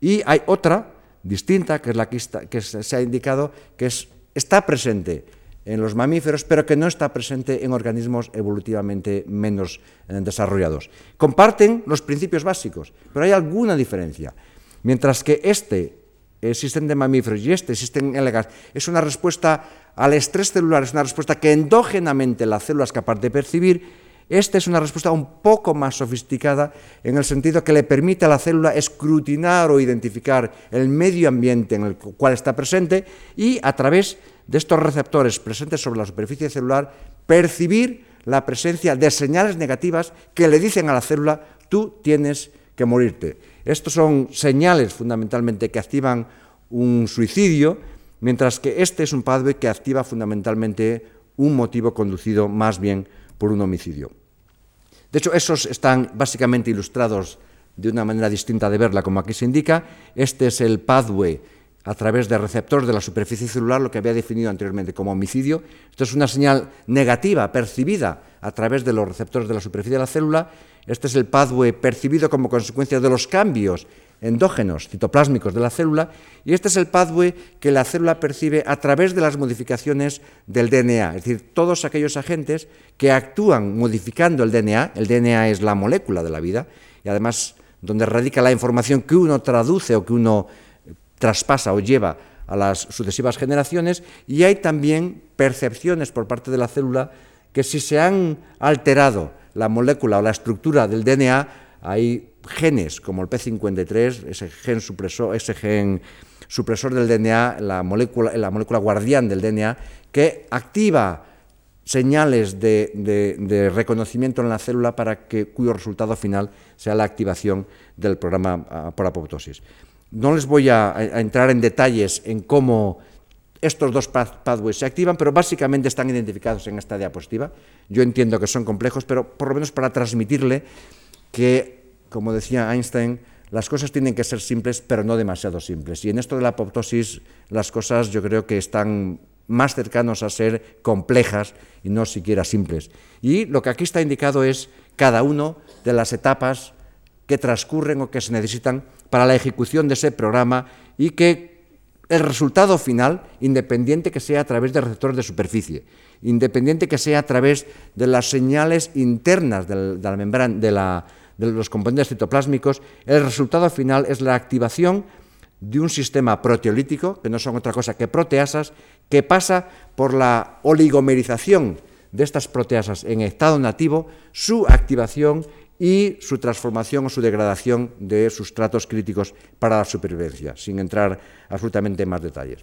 y hay otra distinta, que es la que, se ha indicado, que está presente en los mamíferos, pero que no está presente en organismos evolutivamente menos eh, desarrollados. Comparten los principios básicos, pero hay alguna diferencia. Mientras que este existen de mamíferos y este existen en legas, es una respuesta al estrés celular, es una respuesta que endógenamente la célula es capaz de percibir, esta es una respuesta un poco más sofisticada en el sentido que le permite a la célula escrutinar o identificar el medio ambiente en el cual está presente y a través estos receptores presentes sobre la superficie celular percibir la presencia de señales negativas que le dicen a la célula tú tienes que morirte. Estos son señales fundamentalmente que activan un suicidio, mientras que este es un padre que activa fundamentalmente un motivo conducido más bien por un homicidio. De hecho, esos están básicamente ilustrados de una manera distinta de verla, como aquí se indica. Este es el pathway a través de receptores de la superficie celular, lo que había definido anteriormente como homicidio. Esto es una señal negativa percibida a través de los receptores de la superficie de la célula. Este es el pathway percibido como consecuencia de los cambios endógenos citoplásmicos de la célula y este es el pathway que la célula percibe a través de las modificaciones del DNA, es decir, todos aquellos agentes que actúan modificando el DNA, el DNA es la molécula de la vida y además donde radica la información que uno traduce o que uno traspasa o lleva a las sucesivas generaciones y hay también percepciones por parte de la célula que si se han alterado la molécula o la estructura del DNA, hay genes como el P53, ese gen supresor, ese gen supresor del DNA, la molécula, la molécula guardián del DNA, que activa señales de, reconocimiento en la célula para que, cuyo resultado final sea la activación del programa ah, por apoptosis. No les voy a, entrar en detalles en cómo estos dos pathways se activan, pero básicamente están identificados en esta diapositiva. Yo entiendo que son complejos, pero por lo menos para transmitirle que como decía Einstein, las cosas tienen que ser simples, pero no demasiado simples. Y en esto de la apoptosis, las cosas yo creo que están más cercanos a ser complejas y no siquiera simples. Y lo que aquí está indicado es cada una de las etapas que transcurren o que se necesitan para la ejecución de ese programa y que el resultado final, independiente que sea a través de receptores de superficie, independiente que sea a través de las señales internas de la membrana, de la, de los componentes citoplásmicos, el resultado final es la activación de un sistema proteolítico, que no son otra cosa que proteasas, que pasa por la oligomerización de estas proteasas en estado nativo, su activación y su transformación o su degradación de sustratos críticos para la supervivencia, sin entrar absolutamente en más detalles.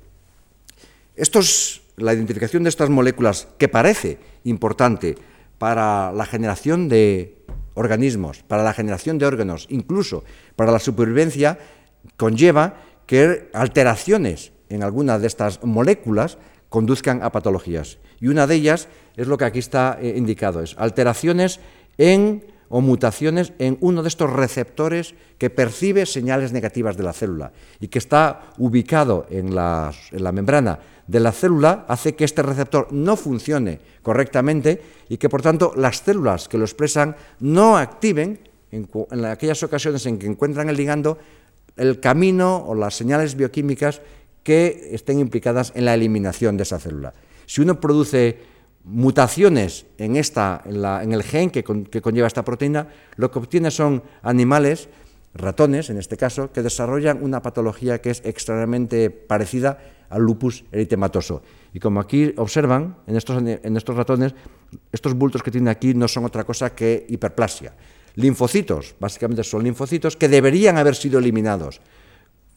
la identificación de estas moléculas, que parece importante para la generación de organismos, para la generación de órganos, incluso para la supervivencia, conlleva que alteraciones en algunas de estas moléculas conduzcan a patologías. Y una de ellas es lo que aquí está eh, indicado, es alteraciones en o mutaciones en uno de estos receptores que percibe señales negativas de la célula y que está ubicado en la, membrana de la célula, hace que este receptor no funcione correctamente y que por tanto las células que lo expresan no activen en, en aquellas ocasiones en que encuentran el ligando el camino o las señales bioquímicas que estén implicadas en la eliminación de esa célula. Si uno produce mutaciones en, esta, en, el gen que, conlleva esta proteína, lo que obtiene son animales, ratones en este caso, que desarrollan una patología que es extraordinariamente parecida al lupus eritematoso. Y como aquí observan, en estos, en estos ratones, estos bultos que tienen aquí no son otra cosa que hiperplasia. Linfocitos, básicamente son linfocitos que deberían haber sido eliminados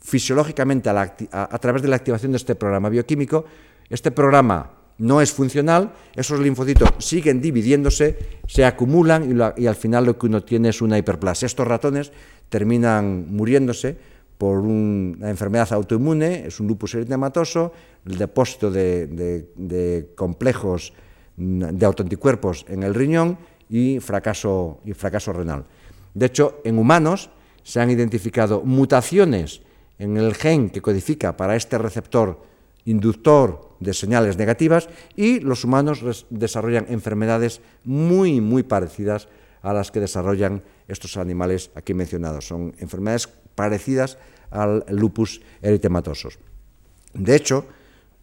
fisiológicamente a través de la activación de este programa bioquímico. Este programa no es funcional, esos linfocitos siguen dividiéndose, se acumulan y, al final lo que uno tiene es una hiperplasia. Estos ratones terminan muriéndose por una enfermedad autoinmune, es un lupus eritematoso, el depósito de, complejos de autoanticuerpos en el riñón y fracaso, y fracaso renal. De hecho, en humanos se han identificado mutaciones en el gen que codifica para este receptor inductor de señales negativas y los humanos desarrollan enfermedades muy, muy parecidas a las que desarrollan estos animales aquí mencionados. Son enfermedades parecidas al lupus eritematoso. De hecho,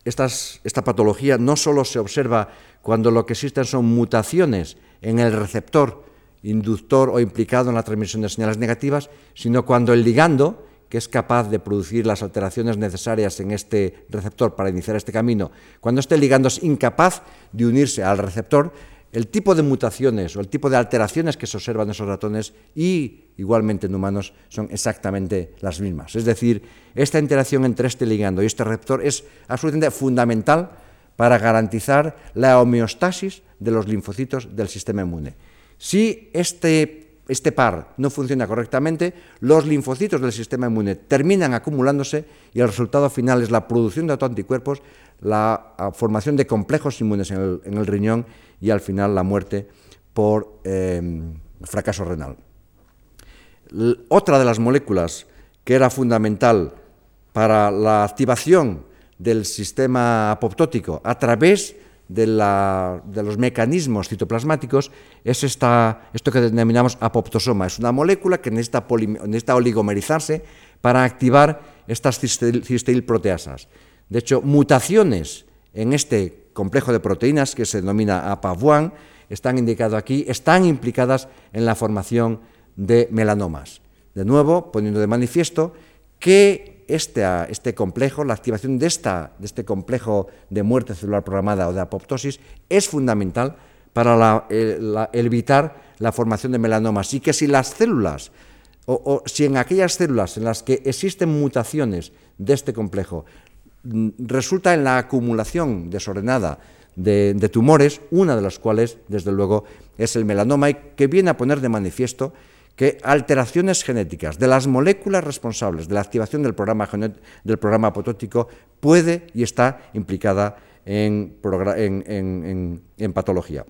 esta patología no solo se observa cuando lo que existen son mutaciones en el receptor inductor o implicado en la transmisión de señales negativas, sino cuando el ligando que es capaz de producir las alteraciones necesarias en este receptor para iniciar este camino, cuando este ligando es incapaz de unirse al receptor, el tipo de mutaciones o el tipo de alteraciones que se observan en esos ratones y igualmente en humanos son exactamente las mismas. Es decir, esta interacción entre este ligando y este receptor es absolutamente fundamental para garantizar la homeostasis de los linfocitos del sistema inmune. Si este este par no funciona correctamente, los linfocitos del sistema inmune terminan acumulándose y el resultado final es la producción de autoanticuerpos, la formación de complejos inmunes en el, riñón y al final la muerte por em, fracaso renal. otra de las moléculas que era fundamental para la activación del sistema apoptótico a través de, los mecanismos citoplasmáticos es esta, esto que denominamos apoptosoma. Es una molécula que necesita, oligomerizarse para activar estas cisteilproteasas. De hecho, mutaciones en este complejo de proteínas que se denomina APA1 están indicadas aquí, están implicadas en la formación de melanomas. De nuevo, poniendo de manifiesto que este, este, complejo, la activación de, esta, de, este complejo de muerte celular programada o de apoptosis es fundamental para evitar la formación de melanomas. Y que si las células o, si en aquellas células en las que existen mutaciones de este complejo mm, resulta en la acumulación desordenada de, de, tumores, una de las cuales, desde luego, es el melanoma, y que viene a poner de manifiesto que alteraciones genéticas de las moléculas responsables de la activación del programa, del programa apotótico puede y está implicada en, patología.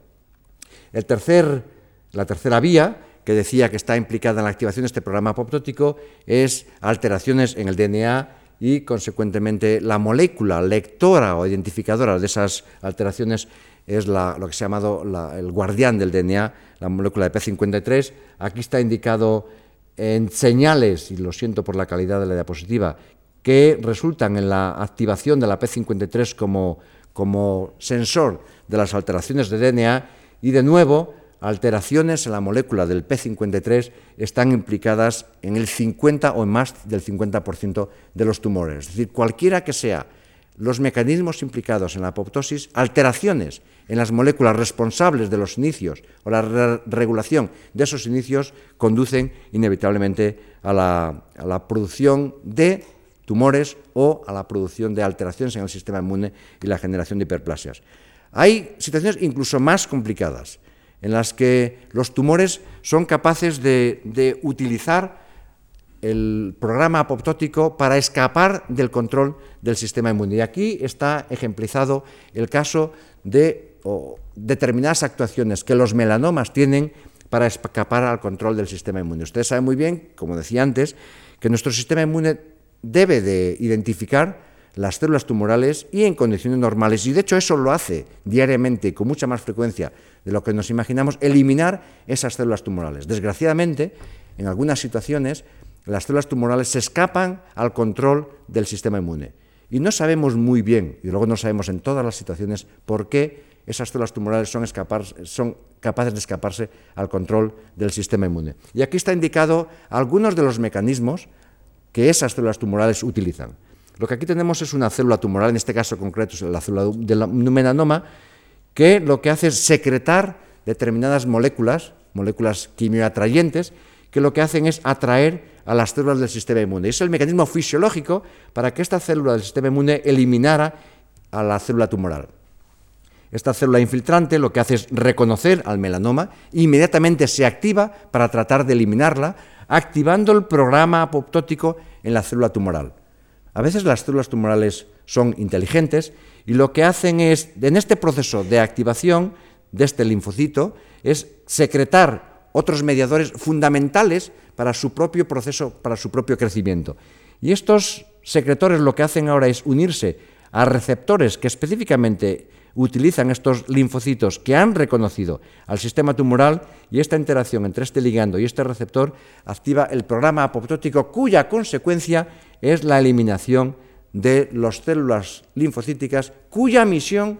El tercer, la tercera vía que decía que está implicada en la activación de este programa apoptótico es alteraciones en el DNA y, consecuentemente, la molécula lectora o identificadora de esas alteraciones es lo que se ha llamado el guardián del DNA, la molécula de P53. Aquí está indicado en señales, y lo siento por la calidad de la diapositiva, que resultan en la activación de la P53 como, como sensor de las alteraciones de DNA y de nuevo alteraciones en la molécula del P53 están implicadas en el 50 o en más del 50% de los tumores. Es decir, cualquiera que sea los mecanismos implicados en la apoptosis, alteraciones en las moléculas responsables de los inicios o la regulación de esos inicios conducen inevitablemente a la, producción de tumores o a la producción de alteraciones en el sistema inmune y la generación de hiperplasias. Hay situaciones incluso más complicadas en las que los tumores son capaces de, utilizar el programa apoptótico para escapar del control del sistema inmune. Y aquí está ejemplizado el caso de determinadas actuaciones que los melanomas tienen para escapar al control del sistema inmune. Ustedes saben muy bien, como decía antes, que nuestro sistema inmune debe de identificar las células tumorales y en condiciones normales, y de hecho eso lo hace diariamente con mucha más frecuencia de lo que nos imaginamos, eliminar esas células tumorales. Desgraciadamente, en algunas situaciones, las células tumorales se escapan al control del sistema inmune. Y no sabemos muy bien, y luego no sabemos en todas las situaciones, por qué esas células tumorales son, son capaces de escaparse al control del sistema inmune. Y aquí está indicado algunos de los mecanismos que esas células tumorales utilizan. Lo que aquí tenemos es una célula tumoral, en este caso concreto es la célula del melanoma, que lo que hace es secretar determinadas moléculas, moléculas quimioatrayentes, que lo que hacen es atraer a las células del sistema inmune. Es el mecanismo fisiológico para que esta célula del sistema inmune eliminara a la célula tumoral. Esta célula infiltrante lo que hace es reconocer al melanoma e inmediatamente se activa para tratar de eliminarla, activando el programa apoptótico en la célula tumoral. A veces las células tumorales son inteligentes y lo que hacen es, en este proceso de activación de este linfocito, es secretar otros mediadores fundamentales para su propio proceso, para su propio crecimiento. Y estos secretores lo que hacen ahora es unirse a receptores que específicamente utilizan estos linfocitos que han reconocido al sistema tumoral y esta interacción entre este ligando y este receptor activa el programa apoptótico cuya consecuencia es la eliminación de las células linfocíticas cuya misión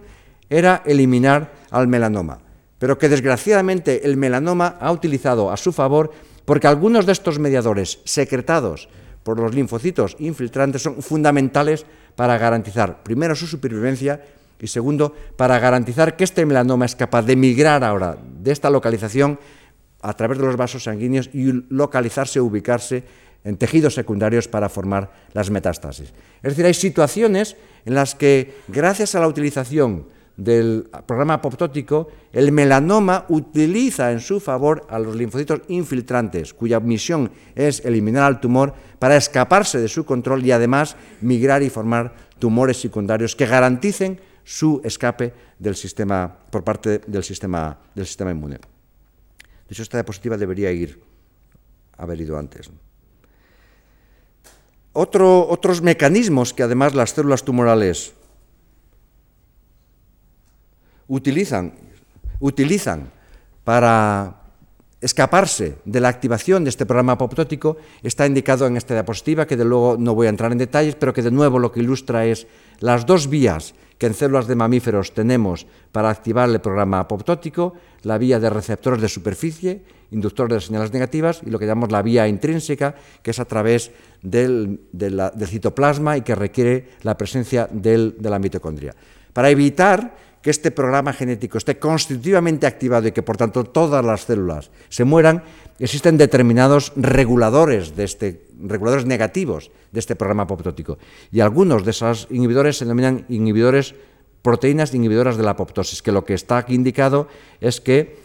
era eliminar al melanoma, pero que desgraciadamente el melanoma ha utilizado a su favor porque algunos de estos mediadores secretados por los linfocitos infiltrantes son fundamentales para garantizar, primero, su supervivencia y segundo, para garantizar que este melanoma es capaz de migrar ahora de esta localización a través de los vasos sanguíneos y localizarse, ubicarse en tejidos secundarios para formar las metástasis. Es decir, hay situaciones en las que, gracias a la utilización del programa apoptótico, el melanoma utiliza en su favor a los linfocitos infiltrantes, cuya misión es eliminar al tumor para escaparse de su control y además migrar y formar tumores secundarios que garanticen su escape del sistema, por parte del sistema, del sistema inmune. De hecho, esta diapositiva debería ir, haber ido antes. otros mecanismos que además las células tumorales utilizan, utilizan para escaparse de la activación de este programa apoptótico está indicado en esta diapositiva, que de luego no voy a entrar en detalles, pero que de nuevo lo que ilustra es las dos vías que en células de mamíferos tenemos para activar el programa apoptótico, la vía de receptores de superficie, inductores de señales negativas, y lo que llamamos la vía intrínseca, que es a través del, citoplasma y que requiere la presencia de la mitocondria. Para evitar que este programa genético esté constitutivamente activado y que por tanto todas las células se mueran, existen determinados reguladores de este reguladores negativos de este programa apoptótico y algunos de esos inhibidores se denominan inhibidores proteínas inhibidoras de la apoptosis, que lo que está aquí indicado es que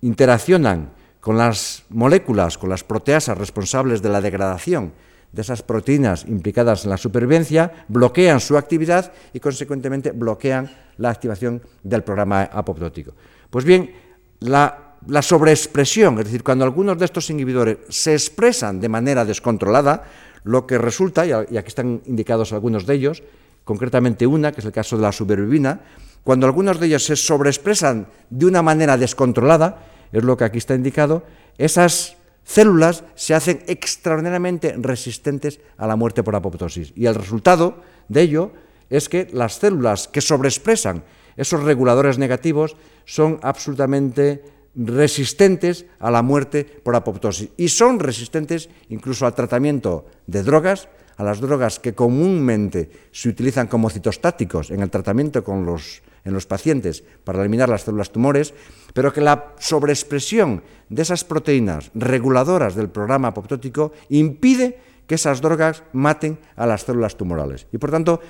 interaccionan con las moléculas, con las proteasas responsables de la degradación de esas proteínas implicadas en la supervivencia bloquean su actividad y consecuentemente bloquean la activación del programa apoptótico. Pues bien, la, sobreexpresión, es decir, cuando algunos de estos inhibidores se expresan de manera descontrolada, lo que resulta, y aquí están indicados algunos de ellos, concretamente una, que es el caso de la supervivina, cuando algunos de ellos se sobreexpresan de una manera descontrolada, es lo que aquí está indicado, esas células se hacen extraordinariamente resistentes a la muerte por apoptosis. Y el resultado de ello es que las células que sobreexpresan esos reguladores negativos son absolutamente resistentes a la muerte por apoptosis y son resistentes incluso al tratamiento de drogas, a las drogas que comúnmente se utilizan como citostáticos en el tratamiento con los en los pacientes para eliminar las células tumores, pero que la sobreexpresión de esas proteínas reguladoras del programa apoptótico impide que esas drogas maten a las células tumorales. Y por tanto,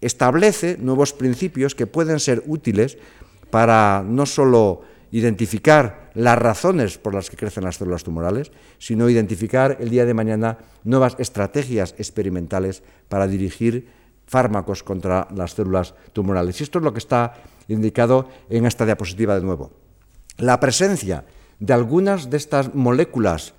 establece nuevos principios que pueden ser útiles para no solo identificar las razones por las que crecen las células tumorales, sino identificar el día de mañana nuevas estrategias experimentales para dirigir fármacos contra las células tumorales. Y esto es lo que está indicado en esta diapositiva de nuevo. La presencia de algunas de estas moléculas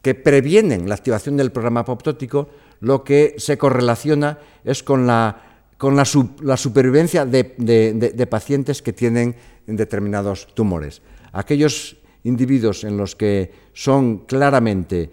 que previenen la activación del programa apoptótico, lo que se correlaciona es con la, con la, supervivencia de, pacientes que tienen determinados tumores. Aquellos individuos en los que son claramente,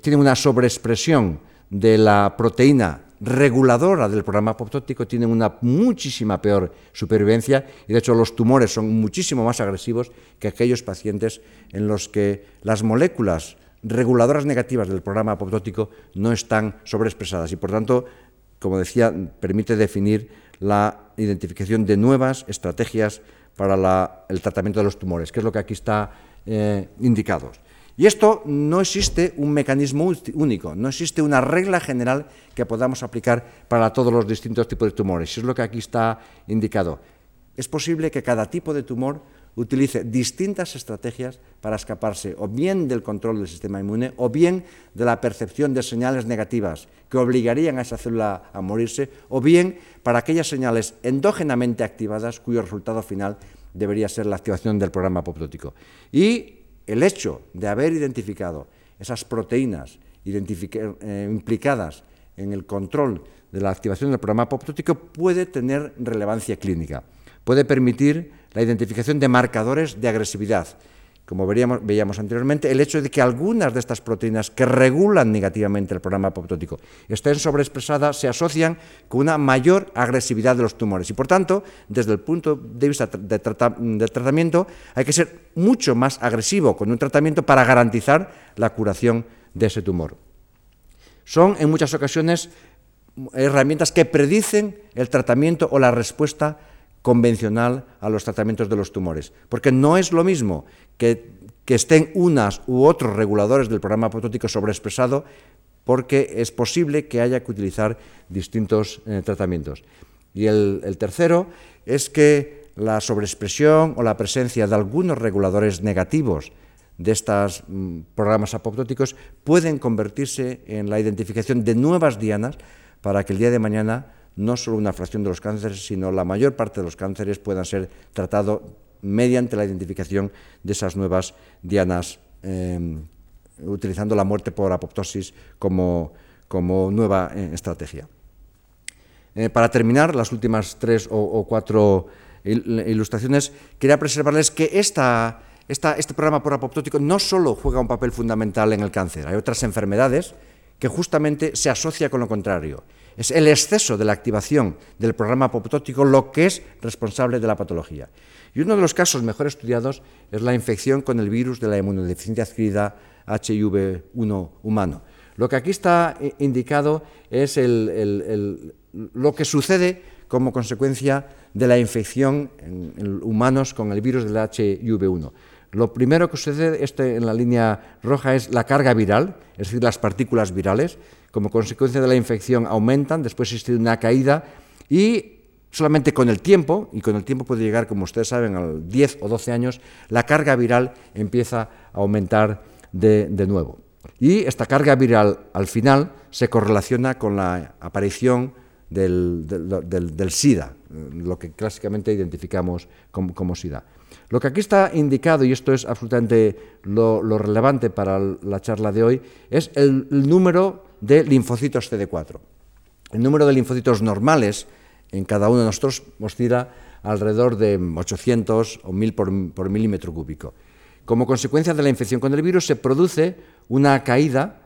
tienen una sobreexpresión de la proteína reguladora del programa apoptótico tienen una muchísima peor supervivencia y de hecho los tumores son muchísimo más agresivos que aquellos pacientes en los que las moléculas reguladoras negativas del programa apoptótico no están sobreexpresadas y por tanto, como decía, permite definir la identificación de nuevas estrategias para el tratamiento de los tumores, que es lo que aquí está eh, indicado. Y esto no existe un mecanismo único, no existe una regla general que podamos aplicar para todos los distintos tipos de tumores. Es lo que aquí está indicado. Es posible que cada tipo de tumor utilice distintas estrategias para escaparse o bien del control del sistema inmune o bien de la percepción de señales negativas que obligarían a esa célula a morirse o bien para aquellas señales endógenamente activadas cuyo resultado final debería ser la activación del programa apoptótico. Y el hecho de haber identificado esas proteínas eh, implicadas en el control de la activación del programa apoptótico puede tener relevancia clínica, puede permitir la identificación de marcadores de agresividad, como veíamos, anteriormente, el hecho de que algunas de estas proteínas que regulan negativamente el programa apoptótico estén sobreexpresadas se asocian con una mayor agresividad de los tumores. Y por tanto, desde el punto de vista de del tratamiento, hay que ser mucho más agresivo con un tratamiento para garantizar la curación de ese tumor. Son en muchas ocasiones herramientas que predicen el tratamiento o la respuesta convencional a los tratamientos de los tumores, porque no es lo mismo que, estén unas u otros reguladores del programa apoptótico sobreexpresado, porque es posible que haya que utilizar distintos eh, tratamientos. Y el, tercero es que la sobreexpresión o la presencia de algunos reguladores negativos de estos mm, programas apoptóticos pueden convertirse en la identificación de nuevas dianas para que el día de mañana no solo una fracción de los cánceres, sino la mayor parte de los cánceres puedan ser tratados mediante la identificación de esas nuevas dianas, em, utilizando la muerte por apoptosis como, nueva eh, estrategia. Eh, para terminar, las últimas tres o, cuatro ilustraciones, quería preservarles que este programa por apoptótico no solo juega un papel fundamental en el cáncer, hay otras enfermedades que justamente se asocia con lo contrario es el exceso de la activación del programa apoptótico lo que es responsable de la patología. Y uno de los casos mejor estudiados es la infección con el virus de la inmunodeficiencia adquirida HIV-1 humano. Lo que aquí está eh, indicado es lo que sucede como consecuencia de la infección en, humanos con el virus del HIV-1. Lo primero que sucede este, en la línea roja es la carga viral, es decir, las partículas virales, como consecuencia de la infección aumentan, después existe una caída y solamente con el tiempo, y con el tiempo puede llegar, como ustedes saben, a 10 o 12 años, la carga viral empieza a aumentar de, nuevo. Y esta carga viral al final se correlaciona con la aparición del, SIDA, lo que clásicamente identificamos como, SIDA. Lo que aquí está indicado, y esto es absolutamente lo, relevante para la charla de hoy, es el número de linfocitos CD4. El número de linfocitos normales en cada uno de nosotros oscila alrededor de 800 o 1000 por, milímetro cúbico. Como consecuencia de la infección con el virus se produce una caída,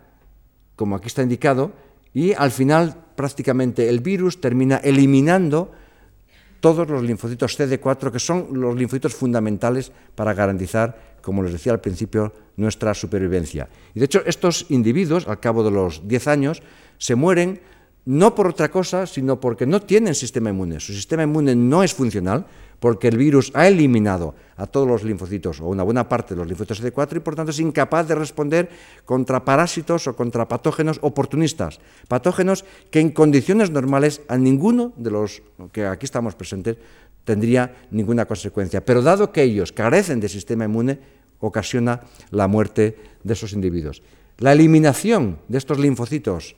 como aquí está indicado, y al final prácticamente el virus termina eliminando todos los linfocitos CD4, que son los linfocitos fundamentales para garantizar como les decía al principio, nuestra supervivencia. Y de hecho, estos individuos, al cabo de los 10 años, se mueren no por otra cosa, sino porque no tienen sistema inmune. Su sistema inmune no es funcional porque el virus ha eliminado a todos los linfocitos o una buena parte de los linfocitos CD4 y por tanto es incapaz de responder contra parásitos o contra patógenos oportunistas, patógenos que en condiciones normales a ninguno de los que aquí estamos presentes tendría ninguna consecuencia. Pero dado que ellos carecen de sistema inmune, ocasiona la muerte de esos individuos. La eliminación de estos linfocitos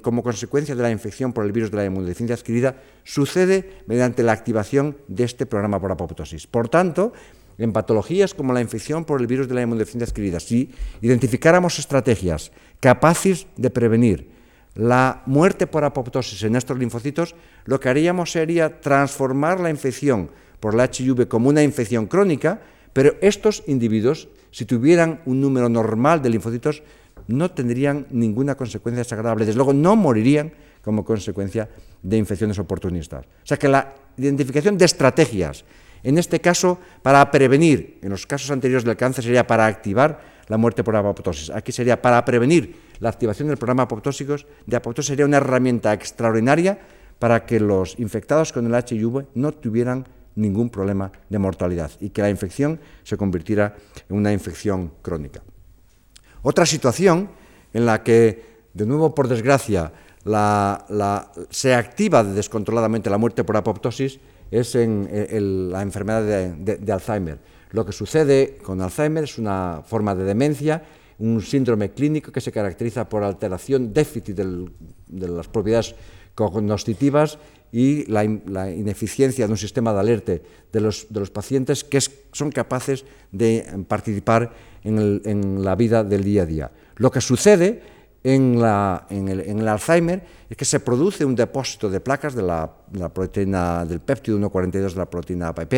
como consecuencia de la infección por el virus de la inmunodeficiencia adquirida sucede mediante la activación de este programa por apoptosis. Por tanto, en patologías como la infección por el virus de la inmunodeficiencia adquirida, si identificáramos estrategias capaces de prevenir la muerte por apoptosis en estos linfocitos, lo que haríamos sería transformar la infección por la HIV como una infección crónica, pero estos individuos, si tuvieran un número normal de linfocitos, no tendrían ninguna consecuencia desagradable. Desde luego, no morirían como consecuencia de infecciones oportunistas. O sea que la identificación de estrategias, en este caso, para prevenir, en los casos anteriores del cáncer sería para activar la muerte por apoptosis. Aquí sería para prevenir la activación del programa. De apoptosis sería una herramienta extraordinaria para que los infectados con el HIV no tuvieran ningún problema de mortalidad y que la infección se convirtiera en una infección crónica. Otra situación en la que, de nuevo por desgracia, se activa descontroladamente la muerte por apoptosis es en, la enfermedad de, Alzheimer. Lo que sucede con Alzheimer es una forma de demencia, un síndrome clínico que se caracteriza por alteración, déficit de las propiedades cognoscitivas y la, ineficiencia de un sistema de alerta de los, pacientes que son capaces de participar en, la vida del día a día. Lo que sucede en, el, Alzheimer es que se produce un depósito de placas de la, proteína del péptido 142 de la proteína APP,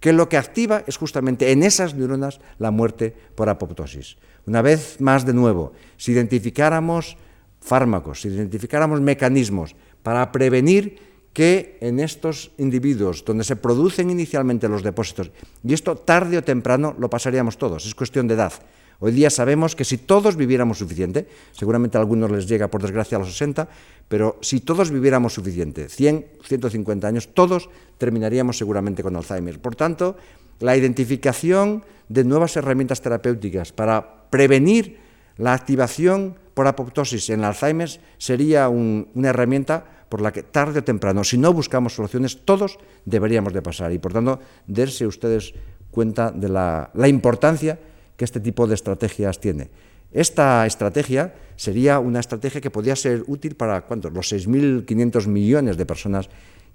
que lo que activa es justamente en esas neuronas la muerte por apoptosis. Una vez más, de nuevo, si identificáramos fármacos, si identificáramos mecanismos para prevenir que en estos individuos donde se producen inicialmente los depósitos, y esto tarde o temprano lo pasaríamos todos, es cuestión de edad. Hoy día sabemos que si todos viviéramos suficiente, seguramente a algunos les llega por desgracia a los 60, pero si todos viviéramos suficiente, 100, 150 años, todos terminaríamos seguramente con Alzheimer. Por tanto, la identificación de nuevas herramientas terapéuticas para prevenir la activación por apoptosis en el Alzheimer sería una herramienta por la que tarde o temprano, si no buscamos soluciones, todos deberíamos de pasar. Y por tanto, darse ustedes cuenta de la, importancia que este tipo de estrategias tiene. Esta estrategia sería una estrategia que podría ser útil para ¿cuántos? los 6.500 millones de personas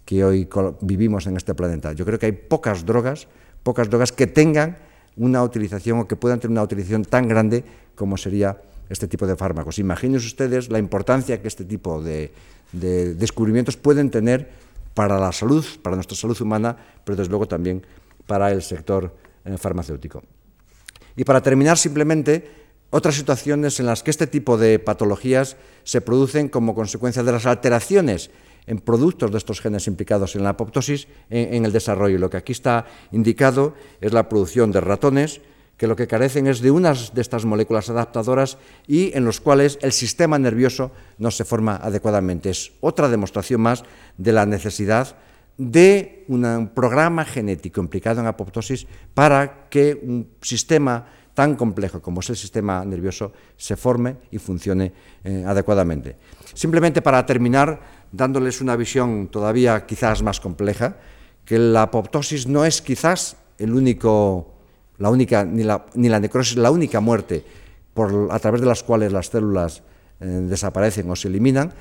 que hoy vivimos en este planeta. Yo creo que hay pocas drogas, pocas drogas que tengan una utilización o que puedan tener una utilización tan grande como sería este tipo de fármacos. Imagínense ustedes la importancia que este tipo de, de descubrimientos pueden tener para la salud, para nuestra salud humana, pero desde luego también para el sector eh, farmacéutico. Y para terminar, simplemente, otras situaciones en las que este tipo de patologías se producen como consecuencia de las alteraciones en productos de estos genes implicados en la apoptosis en, el desarrollo. Lo que aquí está indicado es la producción de ratones, que lo que carecen es de unas de estas moléculas adaptadoras y en los cuales el sistema nervioso no se forma adecuadamente. Es otra demostración más de la necesidad de un programa genético implicado en apoptosis para que un sistema tan complejo como es el sistema nervioso se forme y funcione eh, adecuadamente. Simplemente para terminar, dándoles una visión todavía quizás más compleja, que la apoptosis no es quizás el único la única, ni, la, ni la necrosis, la única muerte a través de las cuales las células eh, desaparecen o se eliminan,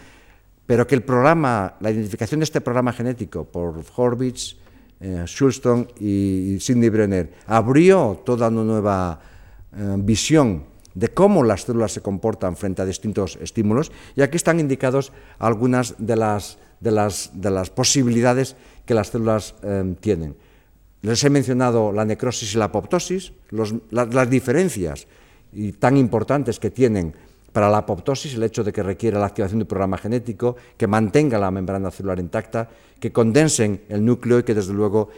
pero que el programa, la identificación de este programa genético por Horvitz, eh, y Sidney Brenner abrió toda una nueva eh, visión de cómo las células se comportan frente a distintos estímulos y aquí están indicados algunas de las, de las, de las posibilidades que las células tienen. Les he mencionado la necrosis y la apoptosis, las diferencias y tan importantes que tienen para la apoptosis el hecho de que requiere la activación de un programa genético, que mantenga la membrana celular intacta, que condensen el núcleo y que desde luego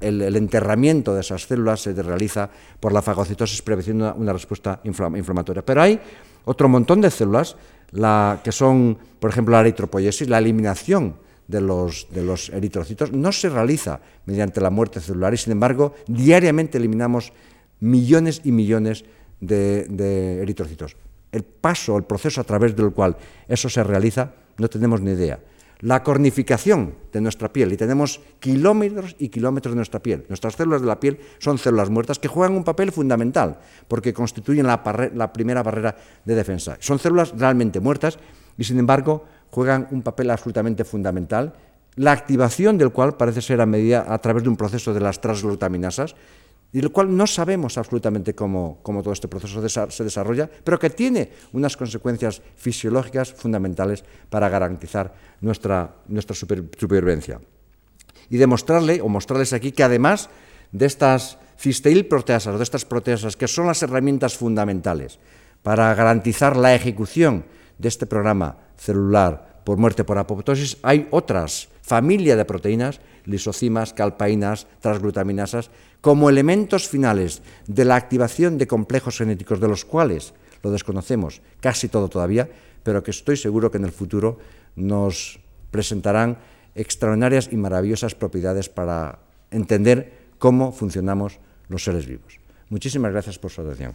el, enterramiento de esas células se realiza por la fagocitosis previendo una, respuesta inflamatoria. Pero hay otro montón de células la, que son, por ejemplo, la eritropoiesis, la eliminación de los, eritrocitos no se realiza mediante la muerte celular y, sin embargo, diariamente eliminamos millones y millones de eritrocitos. El paso, el proceso a través del cual eso se realiza, no tenemos ni idea. la cornificación de nuestra piel y tenemos kilómetros y kilómetros de nuestra piel. Nuestras células de la piel son células muertas que juegan un papel fundamental porque constituyen la, primera barrera de defensa. Son células realmente muertas y sin embargo juegan un papel absolutamente fundamental, la activación del cual parece ser a medida a través de un proceso de las transglutaminasas y del cual no sabemos absolutamente cómo, todo este proceso se desarrolla, pero que tiene unas consecuencias fisiológicas fundamentales para garantizar nuestra, nuestra supervivencia. Y demostrarle o mostrarles aquí que además de estas cisteíl-proteasas, de estas proteasas, que son las herramientas fundamentales para garantizar la ejecución de este programa celular por muerte por apoptosis, hay otras familias de proteínas, lisocimas, calpaínas, transglutaminasas, como elementos finales de la activación de complejos genéticos, de los cuales lo desconocemos casi todo todavía, pero que estoy seguro que en el futuro nos presentarán extraordinarias y maravillosas propiedades para entender cómo funcionamos los seres vivos. Muchísimas gracias por su atención.